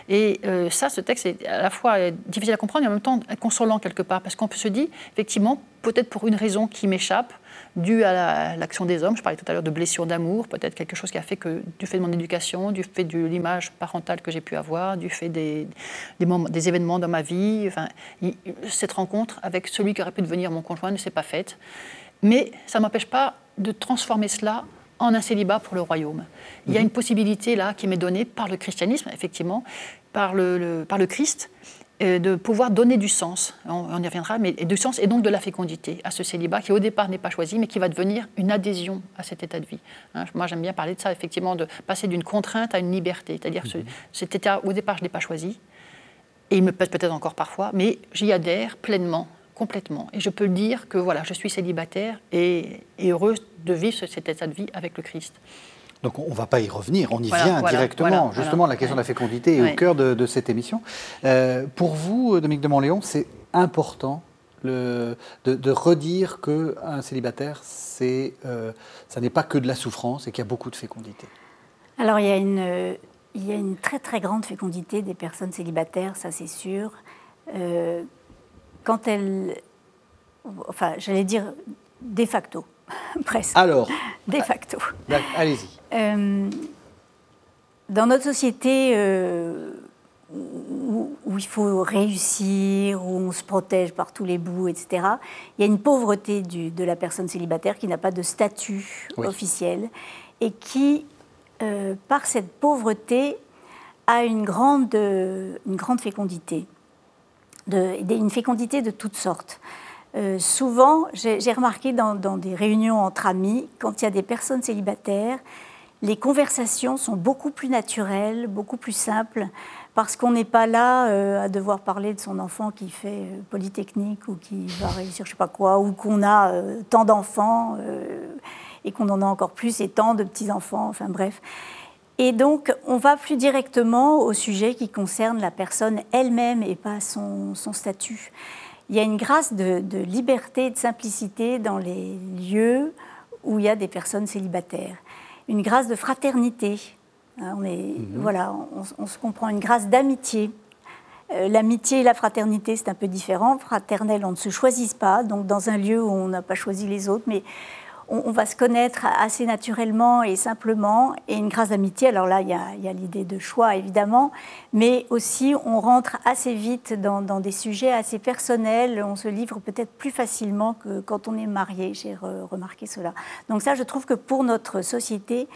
S3: Et euh, ça, ce texte est à la fois difficile à comprendre et en même temps consolant quelque part, parce qu'on se dit, effectivement, peut-être pour une raison qui m'échappe, dû à l'action des hommes. Je parlais tout à l'heure de blessures d'amour, peut-être quelque chose qui a fait que, du fait de mon éducation, du fait de l'image parentale que j'ai pu avoir, du fait des, événements dans ma vie, cette rencontre avec celui qui aurait pu devenir mon conjoint ne s'est pas faite. Mais ça ne m'empêche pas de transformer cela en un célibat pour le royaume. Il y a mhm. une possibilité là qui m'est donnée par le christianisme, effectivement, par le, par le Christ, de pouvoir donner du sens, on, y reviendra, mais du sens et donc de la fécondité à ce célibat qui au départ n'est pas choisi, mais qui va devenir une adhésion à cet état de vie. Hein, moi j'aime bien parler de ça, effectivement, de passer d'une contrainte à une liberté, c'est-à-dire mhm. cet état au départ je ne l'ai pas choisi, et il me pèse peut-être encore parfois, mais j'y adhère pleinement, complètement. Et je peux dire que voilà, je suis célibataire et, et heureuse de vivre cet état de vie avec le Christ.
S1: Donc on ne va pas y revenir, on y vient directement. Justement, la question de la fécondité est au cœur de, cette émission. Euh, pour vous, Dominique de Montléon, c'est important de, redire qu'un célibataire, c'est, euh, ça n'est pas que de la souffrance et qu'il y a beaucoup de fécondité.
S2: Alors il y, a une, il y a une très très grande fécondité des personnes célibataires, ça c'est sûr. Quand elles, enfin j'allais dire de facto, presque.
S1: Alors
S2: De facto.
S1: Allez-y.
S2: Euh, dans notre société euh, où, il faut réussir, où on se protège par tous les bouts, etc., il y a une pauvreté du, de la personne célibataire qui n'a pas de statut officiel et qui, euh, par cette pauvreté, a une grande, une grande fécondité, une fécondité de toutes sortes. souvent, j'ai remarqué dans, des réunions entre amis, quand il y a des personnes célibataires, les conversations sont beaucoup plus naturelles, beaucoup plus simples, parce qu'on n'est pas là euh, à devoir parler de son enfant qui fait euh, Polytechnique ou qui va réussir je sais pas quoi, ou qu'on a euh, tant d'enfants et qu'on en a encore plus et tant de petits-enfants, enfin bref. Et donc, on va plus directement au sujet qui concerne la personne elle-même et pas son, statut. Il y a une grâce de, de liberté et de simplicité dans les lieux où il y a des personnes célibataires une grâce de fraternité. Hein, on, est, mhm. voilà, on, se comprend, une grâce d'amitié. Euh, l'amitié et la fraternité, c'est un peu différent. Fraternel, on ne se choisit pas, donc dans un lieu où on n'a pas choisi les autres, mais on, va se connaître assez naturellement et simplement, et une grâce d'amitié. Alors là, il y a, l'idée de choix, évidemment, mais aussi on rentre assez vite dans, des sujets assez personnels, on se livre peut-être plus facilement que quand on est marié, j'ai remarqué cela. Donc ça, je trouve que pour notre société,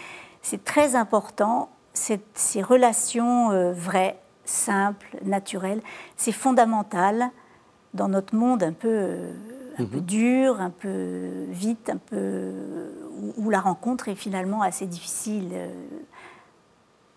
S2: c'est très important, ces relations euh, vraies, simples, naturelles, c'est fondamental dans notre monde un peu... Euh, un peu mhm. dur, un peu vite, un peu où, la rencontre est finalement assez difficile.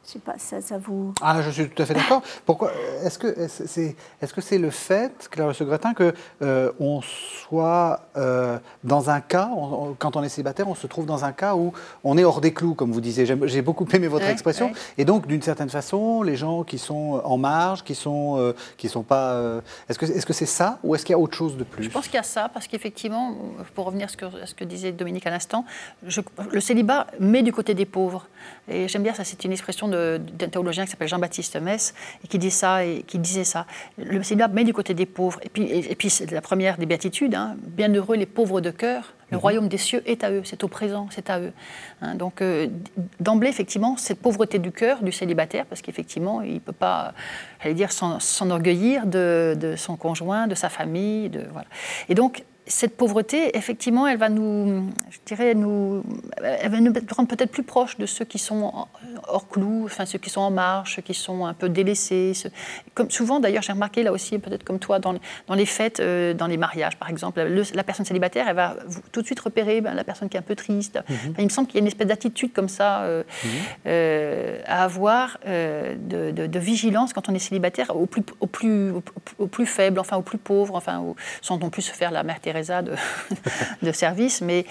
S2: Euh, je sais pas, ça, ça vous.
S1: Ah, je suis tout à fait d'accord. Pourquoi Est-ce que c'est est-ce que c'est le fait, Claire Segretin, que euh, on soit euh, dans un cas, quand on est célibataire, on se trouve dans un cas où on est hors des clous, comme vous disiez. J'ai beaucoup aimé votre expression. Et donc, d'une certaine façon, les gens qui sont en marge, qui sont euh, qui sont pas. est-ce que est-ce que c'est ça ou est-ce qu'il y a autre chose de plus?
S3: Je pense qu'il y a ça parce qu'effectivement, pour revenir à ce que, ce que disait Dominique à l'instant, le célibat met du côté des pauvres. Et j'aime bien ça. C'est une expression d'un théologien qui s'appelle Jean-Baptiste Metz et qui dit ça et qui disait ça. Le célibat met du côté des pauvres. Et puis, et, puis c'est la première des béatitudes. Hein. Bienheureux les pauvres de cœur. Le mhm. royaume des cieux est à eux, c'est au présent, c'est à eux. Hein. donc euh, d'emblée, effectivement, cette pauvreté du cœur du célibataire, parce qu'effectivement, il ne peut pas, j'allais dire, s'enorgueillir de, de, son conjoint, de sa famille. De, voilà. Et donc, cette pauvreté, effectivement, elle va nous, je dirais, nous, elle va nous rendre peut-être plus proches de ceux qui sont hors clou, enfin ceux qui sont en marche, ceux qui sont un peu délaissés. Comme souvent, d'ailleurs, j'ai remarqué là aussi, peut-être comme toi, dans, dans les fêtes, euh, dans les mariages, par exemple, la personne célibataire, elle va tout de suite repérer ben, la personne qui est un peu triste. Mhm. il me semble qu'il y a une espèce d'attitude comme ça euh, mhm. euh, à avoir de, de, vigilance quand on est célibataire au plus, au plus, au, plus faible, enfin au plus pauvre, enfin sans non plus se faire la mère de, de service, mais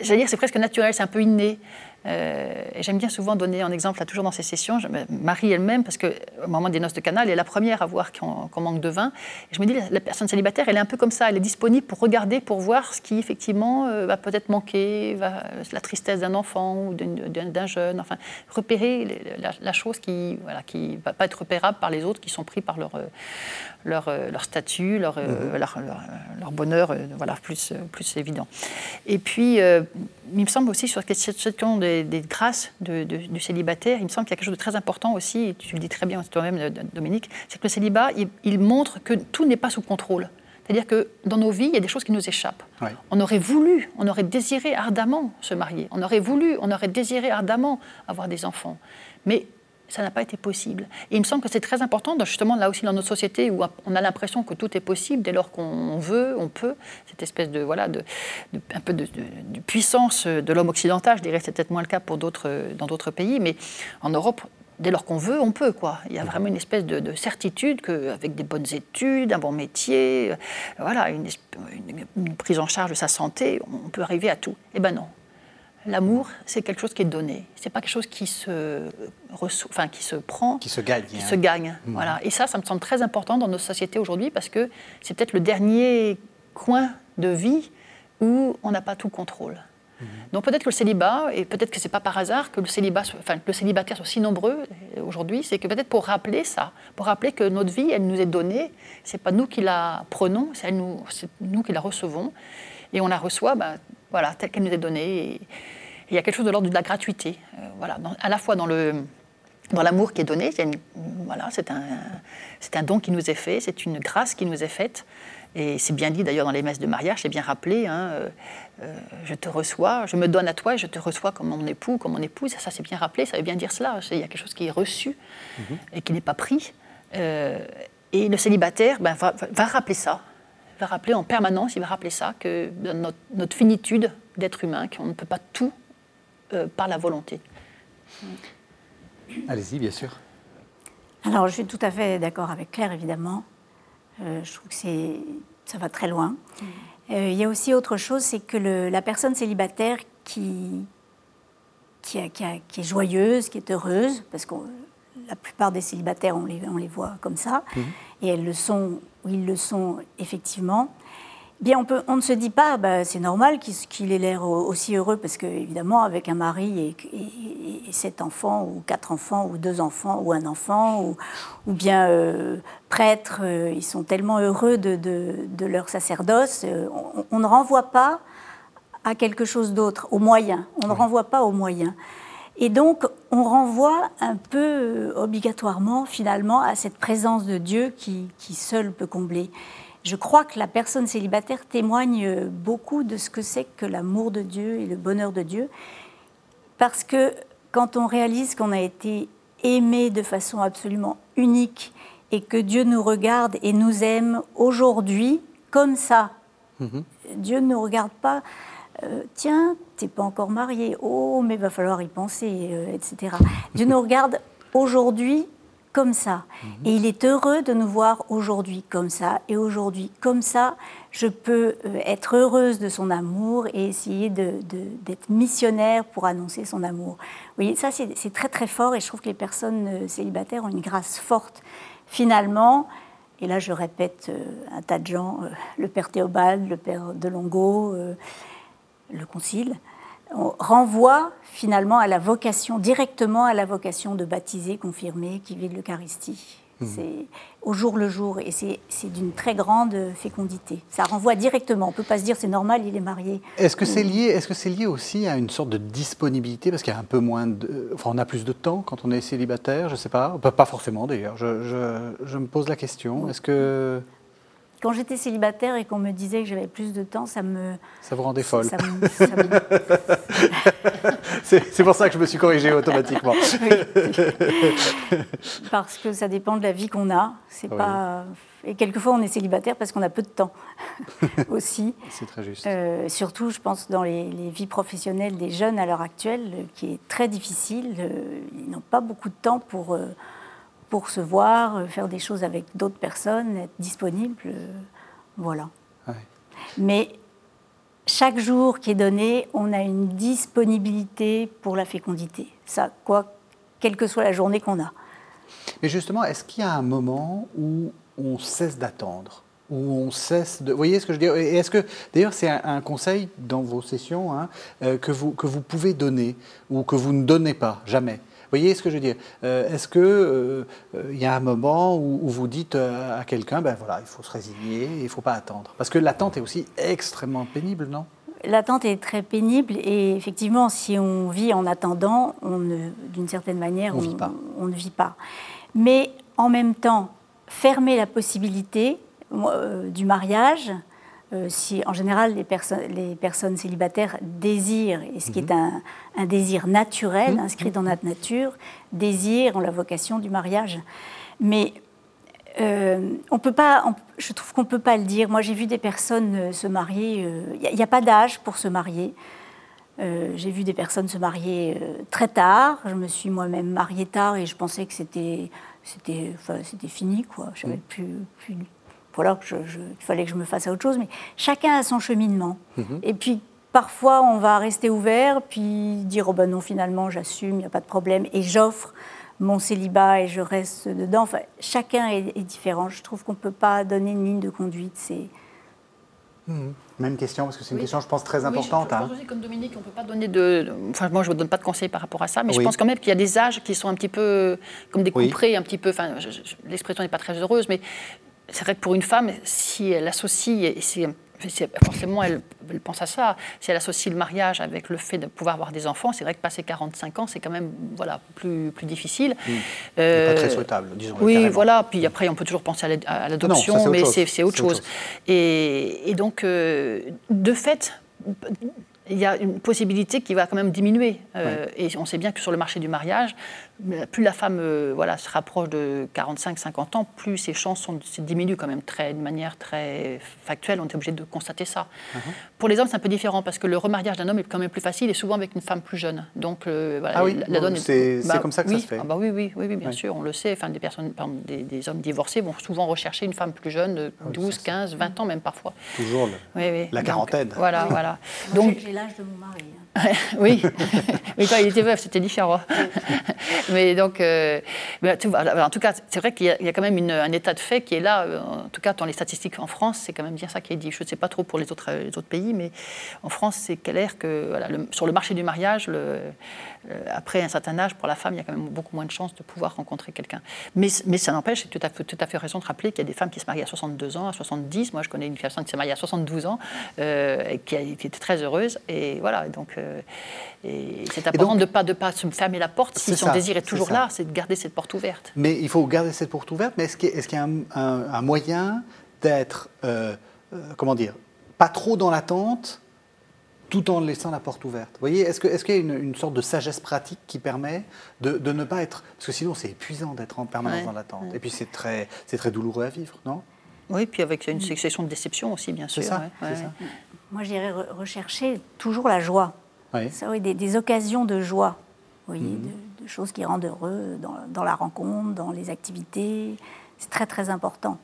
S3: j'allais dire c'est presque naturel, c'est un peu inné. Euh, et j'aime bien souvent donner un exemple, là, toujours dans ces sessions, je, Marie elle-même, parce qu'au moment des noces de canal, elle est la première à voir qu'on manque de vin. Et je me dis, la, personne célibataire, elle est un peu comme ça, elle est disponible pour regarder, pour voir ce qui effectivement euh, va peut-être manquer, va, la tristesse d'un enfant ou d'un jeune, enfin, repérer la, chose qui voilà, qui va pas être repérable par les autres, qui sont pris par leur, euh, leur, leur statut, leur, mhm. leur, leur, bonheur, voilà, plus, plus évident. Et puis, il me semble aussi sur cette question des, grâces du célibataire, il me semble qu'il y a quelque chose de très important aussi, et tu le dis très bien toi-même, Dominique, c'est que le célibat, il, montre que tout n'est pas sous contrôle. C'est-à-dire que dans nos vies, il y a des choses qui nous échappent. On aurait voulu, on aurait désiré ardemment se marier, on aurait voulu, on aurait désiré ardemment avoir des enfants. Mais ça n'a pas été possible. Et il me semble que c'est très important, justement, là aussi dans notre société où on a l'impression que tout est possible dès lors qu'on veut, on peut, cette espèce de, voilà, de, un peu de, puissance de l'homme occidental, je dirais c'est peut-être moins le cas pour d'autres, dans d'autres pays, mais en Europe, dès lors qu'on veut, on peut. Quoi. Il y a vraiment une espèce de, certitude qu'avec des bonnes études, un bon métier, euh, voilà, une, une, prise en charge de sa santé, on peut arriver à tout. Eh ben non, L'amour, c'est quelque chose qui est donné. C'est pas quelque chose qui se, enfin, qui se prend,
S1: qui se gagne.
S3: Qui se gagne. Mmh. Voilà. Et ça, ça me semble très important dans nos sociétés aujourd'hui parce que c'est peut-être le dernier coin de vie où on n'a pas tout contrôle. Mmh. Donc peut-être que le célibat, et peut-être que c'est pas par hasard que le célibat, enfin, le célibataire soit si nombreux euh, aujourd'hui, c'est que peut-être pour rappeler ça, pour rappeler que notre vie, elle nous est donnée, c'est pas nous qui la prenons, c'est nous, nous qui la recevons, et on la reçoit ben, voilà, telle qu'elle nous est donnée. Et, il y a quelque chose de l'ordre de la gratuité, euh, voilà, à la fois dans le dans l'amour qui est donné, c'est voilà, c'est un, c'est un don qui nous est fait, c'est une grâce qui nous est faite. Et c'est bien dit d'ailleurs dans les messes de mariage, c'est bien rappelé, hein, euh, euh, je te reçois, je me donne à toi et je te reçois comme mon époux, comme mon épouse. Ça, c'est bien rappelé, ça veut bien dire cela. Il y a quelque chose qui est reçu mhm. et qui n'est pas pris. et le célibataire ben, va, rappeler ça va rappeler en permanence, il va rappeler ça, que notre, notre finitude d'être humain, qu'on ne peut pas tout euh, par la volonté.
S1: Allez-y, bien sûr.
S2: Alors, je suis tout à fait d'accord avec Claire, évidemment. Euh, je trouve que c'est, ça va très loin. Mm. Euh, il y a aussi autre chose, c'est que le, la personne célibataire qui, qui, qui, est joyeuse, qui est heureuse, parce que la plupart des célibataires, on les, on les voit comme ça, mm. Et elles le sont ils le sont effectivement, bien on, peut, on ne se dit pas, bah, c'est normal qu'il ait l'air aussi heureux, parce qu'évidemment, avec un mari et, sept enfants, ou quatre enfants, ou deux enfants, ou un enfant, ou, ou bien euh, prêtres, euh, ils sont tellement heureux de, de, leur sacerdoce, euh, on, ne renvoie pas à quelque chose d'autre, au moyen. On ne renvoie pas au moyen. Et donc, on renvoie un peu euh, obligatoirement, finalement, à cette présence de Dieu qui, qui seul peut combler. Je crois que la personne célibataire témoigne beaucoup de ce que c'est que l'amour de Dieu et le bonheur de Dieu. Parce que quand on réalise qu'on a été aimé de façon absolument unique et que Dieu nous regarde et nous aime aujourd'hui comme ça, mhm. Dieu ne nous regarde pas euh, tiens, t'es pas encore marié, oh, mais va falloir y penser, euh, etc. Dieu nous regarde aujourd'hui comme ça. Mhm. Et il est heureux de nous voir aujourd'hui comme ça. Et aujourd'hui, comme ça, je peux euh, être heureuse de son amour et essayer d'être missionnaire pour annoncer son amour. Oui, ça, c'est très très fort et je trouve que les personnes célibataires ont une grâce forte. Finalement, et là je répète un tas de gens, le père Théobald, le père Delongo, le Concile, renvoie finalement à la vocation, directement à la vocation de baptiser, confirmer, qui vit de l'Eucharistie. Mhm. C'est au jour le jour et c'est d'une très grande fécondité. Ça renvoie directement. On ne peut pas se dire c'est normal, il est marié.
S1: Est-ce que c'est lié, est -ce c'est lié aussi à une sorte de disponibilité Parce qu'il y a un peu moins de. Enfin, on a plus de temps quand on est célibataire, je ne sais pas. Pas forcément d'ailleurs. Je, je, je, me pose la question. Est-ce que
S2: quand j'étais célibataire et qu'on me disait que j'avais plus de temps, ça me.
S1: Ça vous rendait folle. c'est pour ça que je me suis corrigée automatiquement.
S2: Parce que ça dépend de la vie qu'on a. C'est pas. Et quelquefois, on est célibataire parce qu'on a peu de temps aussi.
S1: C'est très juste.
S2: Euh, surtout, je pense, dans les, vies professionnelles des jeunes à l'heure actuelle, qui est très difficile. Euh, ils n'ont pas beaucoup de temps pour. Euh, pour se voir, euh, faire des choses avec d'autres personnes, être disponible. Euh, voilà. Mais chaque jour qui est donné, on a une disponibilité pour la fécondité. Ça, quoi, quelle que soit la journée qu'on a.
S1: Mais justement, est-ce qu'il y a un moment où on cesse d'attendre? Où on cesse de... Vous voyez ce que je Et est-ce que, d'ailleurs, c'est un, conseil dans vos sessions hein, euh, que, vous, que vous pouvez donner ou que vous ne donnez pas, jamais? Voyez ce que je veux dire. Euh, Est-ce qu'il euh, euh, y a un moment où, vous dites à quelqu'un, ben voilà, il faut se résigner, il ne faut pas attendre. Parce que l'attente est aussi extrêmement pénible, non?
S2: L'attente est très pénible et effectivement, si on vit en attendant, d'une certaine manière, on, on, ne vit pas. Mais en même temps, fermer la possibilité du mariage, euh, si en général les, les, personnes célibataires désirent, et ce qui est mhm. un, désir naturel, mhm. inscrit dans notre nature, désirent la vocation du mariage. Mais euh, on peut pas, je trouve qu'on ne peut pas le dire. Moi, j'ai vu des personnes euh, se marier, il n'y a, pas d'âge pour se marier. j'ai vu des personnes se marier très tard. Je me suis moi-même mariée tard et je pensais que c'était, fini, quoi. J'avais mhm. plus, plus voilà, je, il fallait que je me fasse à autre chose, mais chacun a son cheminement. Mhm. Et puis, parfois, on va rester ouvert, puis dire, oh ben non, finalement, j'assume, il n'y a pas de problème, et j'offre mon célibat et je reste dedans. Enfin, chacun est, différent. Je trouve qu'on ne peut pas donner une ligne de conduite. C'est...
S1: Mhm. Même question, parce que c'est une question, je pense, très importante.
S3: je, pense hein. aussi, comme Dominique, on ne peut pas donner de. Enfin, moi, je ne vous donne pas de conseils par rapport à ça, mais je pense quand même qu'il y a des âges qui sont un petit peu comme des couperets, un petit peu. Enfin, l'expression n'est pas très heureuse, mais c'est vrai que pour une femme, si elle associe, et forcément elle, pense à ça, si elle associe le mariage avec le fait de pouvoir avoir des enfants, c'est vrai que passer 45 ans, c'est quand même voilà, plus, plus difficile.
S1: Mmh. pas très souhaitable, disons.
S3: Oui, voilà, puis après on peut toujours penser à l'adoption, mais c'est autre, chose. Et, et, donc, euh, de fait, il y a une possibilité qui va quand même diminuer. Euh, et on sait bien que sur le marché du mariage, plus la femme euh, voilà, se rapproche de 45-50 ans, plus ses chances sont, diminuent quand même très, de manière très factuelle. On est obligé de constater ça. Uh-huh. Pour les hommes, c'est un peu différent parce que le remariage d'un homme est quand même plus facile et souvent avec une femme plus jeune. Donc,
S1: euh, voilà, ah oui, la donne c'est bah, comme ça que
S3: ça
S1: se fait.
S3: Ah bah oui, oui, oui, bien sûr, on le sait. Enfin, des, personnes, des, hommes divorcés vont souvent rechercher une femme plus jeune de 12, 15, 20 ans même parfois.
S1: Toujours la quarantaine.
S3: voilà, voilà.
S2: Donc, j'ai l'âge de mon mari. Hein.
S3: oui, mais quand il était veuf, c'était différent. mais donc, euh, en tout cas, c'est vrai qu'il y, a quand même un état de fait qui est là. Euh, en tout cas, dans les statistiques en France, c'est quand même bien ça qui est dit. Je ne sais pas trop pour les autres, pays, mais en France, c'est clair que sur le marché du mariage, euh, après un certain âge, pour la femme, il y a quand même beaucoup moins de chances de pouvoir rencontrer quelqu'un. Mais, ça n'empêche, tu as tout à fait raison de rappeler qu'il y a des femmes qui se marient à 62 ans, à 70. Moi, je connais une personne qui s'est mariée à 72 ans, euh, qui, a, été très heureuse. Et voilà, donc euh, c'est important de ne pas, de pas se fermer la porte. Si son désir est toujours là, c'est de garder cette porte ouverte.
S1: Mais il faut garder cette porte ouverte, mais est-ce qu'il y, a un, moyen d'être, comment dire, pas trop dans l'attente tout en laissant la porte ouverte? Vous voyez, est-ce qu'il est y a une, sorte de sagesse pratique qui permet de, ne pas être... Parce que sinon, c'est épuisant d'être en permanence dans l'attente. Et puis, c'est très, très douloureux à vivre, non?
S3: Oui, puis avec une succession de déceptions aussi, bien sûr.
S1: Ça,
S2: Moi, j'irais rechercher toujours la joie. Ça, oui, des, occasions de joie. Vous voyez, mhm. de, choses qui rendent heureux dans, dans la rencontre, dans les activités. C'est très, très important.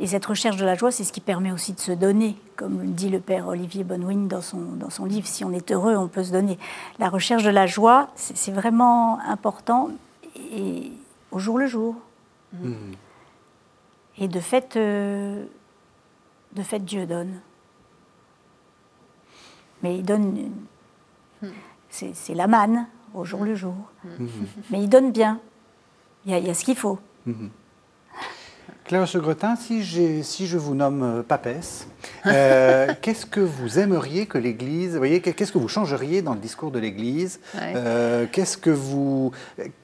S2: Et cette recherche de la joie, c'est ce qui permet aussi de se donner, comme le dit le père Olivier Bonwin dans son, dans son livre, si on est heureux, on peut se donner. La recherche de la joie, c'est vraiment important, et au jour le jour. Mmh. Et de fait, euh, de fait, Dieu donne. Mais il donne, c'est la manne, au jour le jour. Mmh. Mais il donne bien. Il y a, ce qu'il faut. Mmh.
S1: Claire Segretin, si, si je vous nomme euh, papesse, euh, qu'est-ce que vous aimeriez que l'Église, voyez, qu'est-ce que vous changeriez dans le discours de l'Église euh, Qu'est-ce que vous,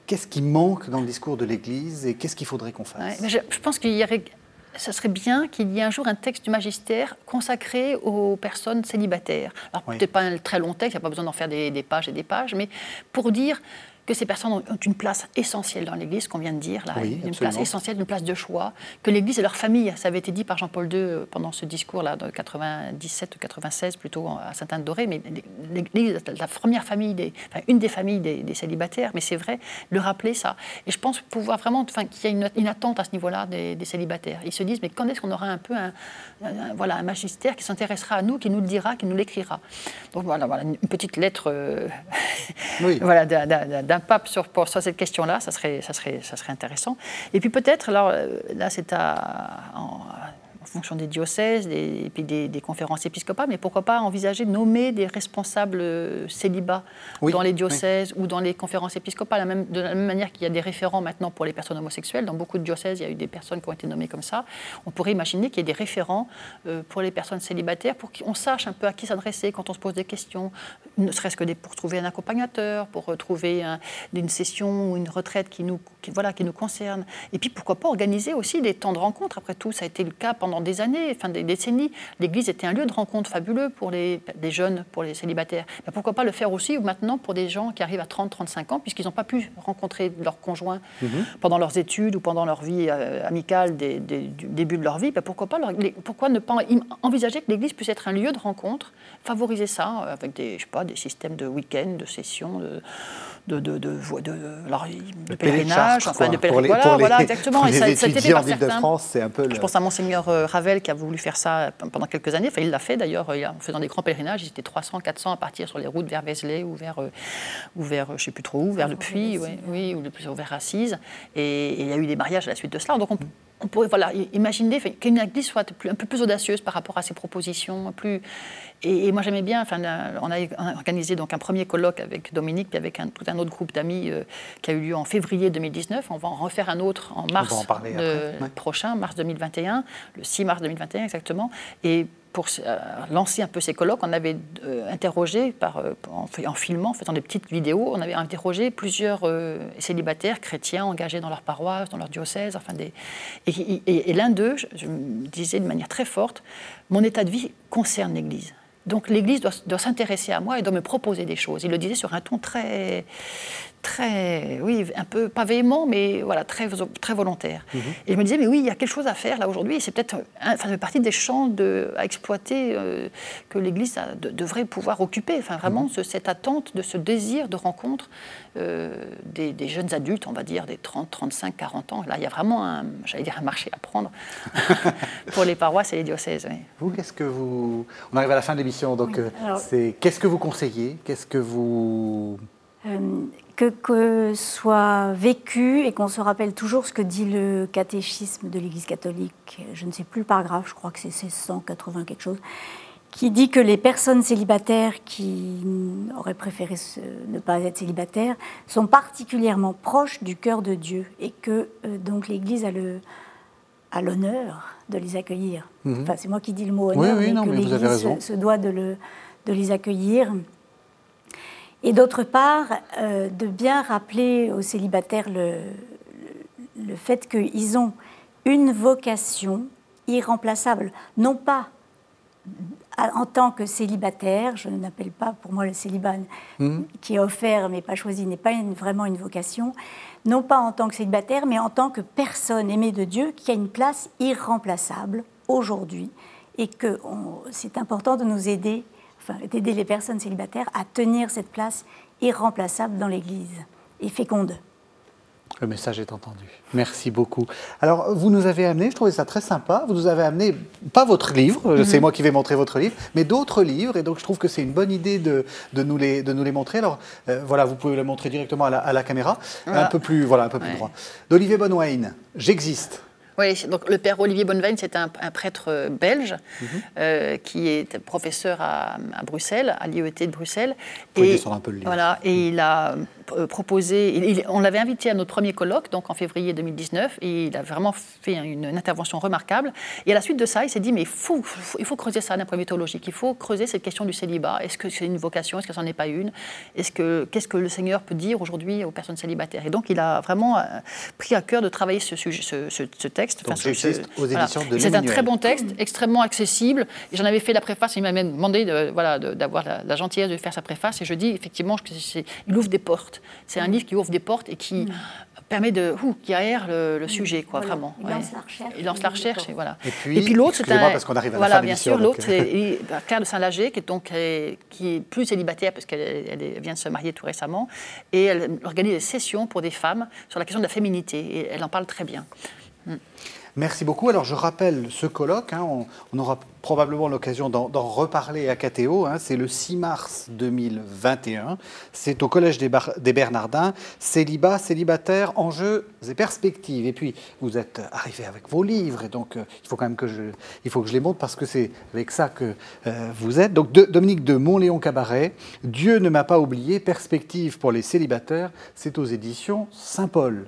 S1: qu'est-ce qui manque dans le discours de l'Église et qu'est-ce qu'il faudrait qu'on fasse?
S3: Je, pense qu'il y aurait, ça serait bien qu'il y ait un jour un texte du magistère consacré aux personnes célibataires. Alors peut-être pas un très long texte, il n'y a pas besoin d'en faire des, des pages et des pages, mais pour dire que ces personnes ont une place essentielle dans l'Église, qu'on vient de dire, là, une place essentielle, une place de choix, que l'Église et leur famille, ça avait été dit par Jean-Paul II euh, pendant ce discours-là, de 97 ou 96 plutôt, à Sainte-Anne-d'Orée, mais l'Église, la première famille, des, enfin, une des familles des, célibataires, mais c'est vrai, le rappeler ça. Et je pense pouvoir vraiment, enfin, qu'il y a une, attente à ce niveau-là des, célibataires. Ils se disent, mais quand est-ce qu'on aura un peu un, voilà, un magistère qui s'intéressera à nous, qui nous le dira, qui nous l'écrira? Donc voilà, voilà, une petite lettre euh, voilà, d'un pape sur, pour, cette question-là, ça serait, ça, serait, ça serait intéressant. Et puis peut-être, alors euh, là c'est à, fonction des diocèses et puis des, conférences épiscopales, mais pourquoi pas envisager de nommer des responsables euh, célibats dans les diocèses ou dans les conférences épiscopales, même, de la même manière qu'il y a des référents maintenant pour les personnes homosexuelles. Dans beaucoup de diocèses, il y a eu des personnes qui ont été nommées comme ça. On pourrait imaginer qu'il y ait des référents euh, pour les personnes célibataires pour qu'on sache un peu à qui s'adresser quand on se pose des questions, ne serait-ce que pour trouver un accompagnateur, pour trouver une session ou une retraite qui nous, voilà, qui nous concerne. Et puis pourquoi pas organiser aussi des temps de rencontre. Après tout, ça a été le cas pendant des années, enfin des décennies. L'Église était un lieu de rencontre fabuleux pour les, jeunes, pour les célibataires. Mais pourquoi pas le faire aussi maintenant pour des gens qui arrivent à 30, 35 ans, puisqu'ils n'ont pas pu rencontrer leur conjoint mhm. pendant leurs études ou pendant leur vie euh, amicale du début de leur vie. Ben pourquoi, pas pourquoi ne pas envisager que l'Église puisse être un lieu de rencontre, favoriser ça euh, avec des, je sais pas, des systèmes de week-end, de sessions, de de, de, de, de, pèlerinage, enfin de pèlerinage. Voilà, voilà, exactement.
S1: Et ça, étudiants de France, c'est un peu.
S3: Je pense à Monseigneur euh, Ravel qui a voulu faire ça pendant quelques années. Enfin, il l'a fait d'ailleurs en faisant des grands pèlerinages. Ils étaient 300, 400 à partir sur les routes vers Vézelay ou vers, euh, ou vers je ne sais plus trop où, vers le Puy, oui, oui, ou vers Assise. Et, il y a eu des mariages à la suite de cela. Donc on, on pourrait voilà, imaginer qu'une église soit un peu plus audacieuse par rapport à ses propositions. Plus... Et, moi, j'aimais bien, enfin, on a organisé donc un premier colloque avec Dominique, puis avec un, tout un autre groupe d'amis euh, qui a eu lieu en février 2019. On va en refaire un autre en mars prochain, mars 2021, le 6 mars 2021 exactement. Et pour euh, lancer un peu ces colloques, on avait euh, interrogé, par, euh, en, filmant, en faisant des petites vidéos, on avait interrogé plusieurs célibataires chrétiens engagés dans leur paroisse, dans leur diocèse. Enfin des... Et, l'un d'eux, je, me disais de manière très forte, mon état de vie concerne l'Église. Donc l'Église doit, s'intéresser à moi et doit me proposer des choses. Il le disait sur un ton très, très, oui, un peu pas véhément, mais voilà, très, très volontaire. Mhm. Et je me disais, mais oui, il y a quelque chose à faire là aujourd'hui. C'est peut-être, enfin, fait partie des champs de, à exploiter euh, que l'Église devrait pouvoir occuper. Enfin, vraiment, cette attente de ce désir de rencontre euh, des, jeunes adultes, on va dire, des 30, 35, 40 ans. Là, il y a vraiment un, j'allais dire, un marché à prendre pour les paroisses et les diocèses.
S1: Vous, qu'est-ce que vous. On arrive à la fin de l'émission, donc euh, c'est qu'est-ce que vous conseillez? Qu'est-ce que vous
S2: que, que soit vécu et qu'on se rappelle toujours ce que dit le catéchisme de l'Église catholique, je ne sais plus le paragraphe, je crois que c'est 180 quelque chose, qui dit que les personnes célibataires qui auraient préféré ne pas être célibataires sont particulièrement proches du cœur de Dieu et que euh, donc l'Église a le a l'honneur de les accueillir. Mhm. Enfin, c'est moi qui dis le mot honneur, mais que l'Église se, doit de, le, de les accueillir et d'autre part, euh, de bien rappeler aux célibataires le, le fait qu'ils ont une vocation irremplaçable, non pas en tant que célibataire, je n'appelle pas pour moi le célibat mmh. qui est offert mais pas choisi, n'est pas vraiment une vocation, non pas en tant que célibataire, mais en tant que personne aimée de Dieu qui a une place irremplaçable aujourd'hui et que c'est important de nous aider d'aider les personnes célibataires à tenir cette place irremplaçable dans l'Église et féconde.
S1: Le message est entendu. Merci beaucoup. Alors, vous nous avez amené, je trouvais ça très sympa, vous nous avez amené, pas votre livre, mhm. c'est moi qui vais montrer votre livre, mais d'autres livres, et donc je trouve que c'est une bonne idée de, de, nous, les, de nous les montrer. Alors, euh, voilà, vous pouvez le montrer directement à la, caméra, un peu plus, voilà, un peu plus droit. D'Olivier Bonwayne, J'existe.
S3: Oui, donc le père Olivier Bonneveine, c'est un, prêtre euh, belge mhm. euh, qui est professeur à, Bruxelles, à l'IET de Bruxelles.
S1: et, un peu le
S3: Voilà, et il a euh, proposé. on l'avait invité à notre premier colloque, donc en février 2019, et il a vraiment fait une, intervention remarquable. Et à la suite de ça, il s'est dit mais il faut, il faut creuser ça d'un point théologique. Il faut creuser cette question du célibat. Est-ce que c'est une vocation? Est-ce que ça n'en est pas une? Est-ce que qu'est-ce que le Seigneur peut dire aujourd'hui aux personnes célibataires? Et donc, il a vraiment euh, pris à cœur de travailler ce, sujet, ce, texte.
S1: C'est
S3: un très bon texte, extrêmement accessible. Et j'en avais fait la préface. Il m'a même demandé de, voilà, d'avoir la, la, gentillesse de faire sa préface. Et je dis effectivement qu'il ouvre des portes. C'est un livre qui ouvre des portes et qui mm. permet de qui aère le, mm. sujet, quoi, vraiment.
S2: Il lance la recherche.
S3: Il lance la recherche, et voilà.
S1: Et puis, l'autre, c'est un. parce qu'on arrive à
S3: voilà,
S1: bien
S3: sûr, l'autre, c'est Claire de Saint-Lager, qui est donc qui est plus célibataire parce qu'elle vient de se marier tout récemment, et elle organise des sessions pour des femmes sur la question de la féminité, et elle en parle très bien.
S1: Mm. Merci beaucoup. Alors je rappelle ce colloque, hein, on, aura probablement l'occasion d'en reparler à KTO, hein. c'est le 6 mars 2021, c'est au Collège des, Bernardins, célibat, célibataire, enjeux et perspectives. Et puis vous êtes arrivé avec vos livres, et donc euh, il faut quand même que je, il faut que je les montre parce que c'est avec ça que euh, vous êtes. Donc Dominique de Montléon Cabaret, Dieu ne m'a pas oublié, perspective pour les célibataires, c'est aux éditions Saint-Paul.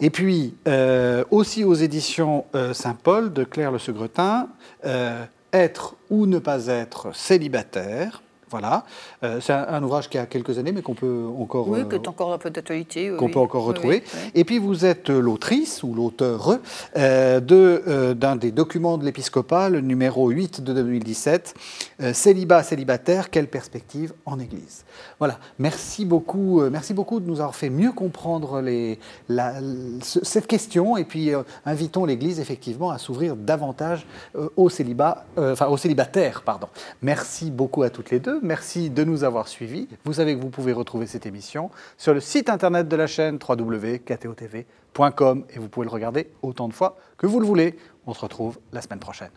S1: Et puis, euh, aussi aux éditions euh, Saint-Paul de Claire Le Segretin, euh, Être ou ne pas être célibataire, voilà, euh, c'est un, ouvrage qui a quelques années, mais qu'on peut encore.
S3: Oui, qui est encore un peu d'actualité.
S1: qu'on peut encore retrouver. Et puis vous êtes l'autrice ou l'auteur euh, de, euh, d'un des documents de l'épiscopat, le numéro 8 de 2017, Célibat, célibataire, quelle perspective en Église. Voilà, merci beaucoup, merci beaucoup de nous avoir fait mieux comprendre les, cette question et puis invitons l'Église effectivement à s'ouvrir davantage au célibat, enfin au célibataire, pardon. Merci beaucoup à toutes les deux. Merci de nous avoir suivis. Vous savez que vous pouvez retrouver cette émission sur le site internet de la chaîne www.ktotv.com et vous pouvez le regarder autant de fois que vous le voulez. On se retrouve la semaine prochaine.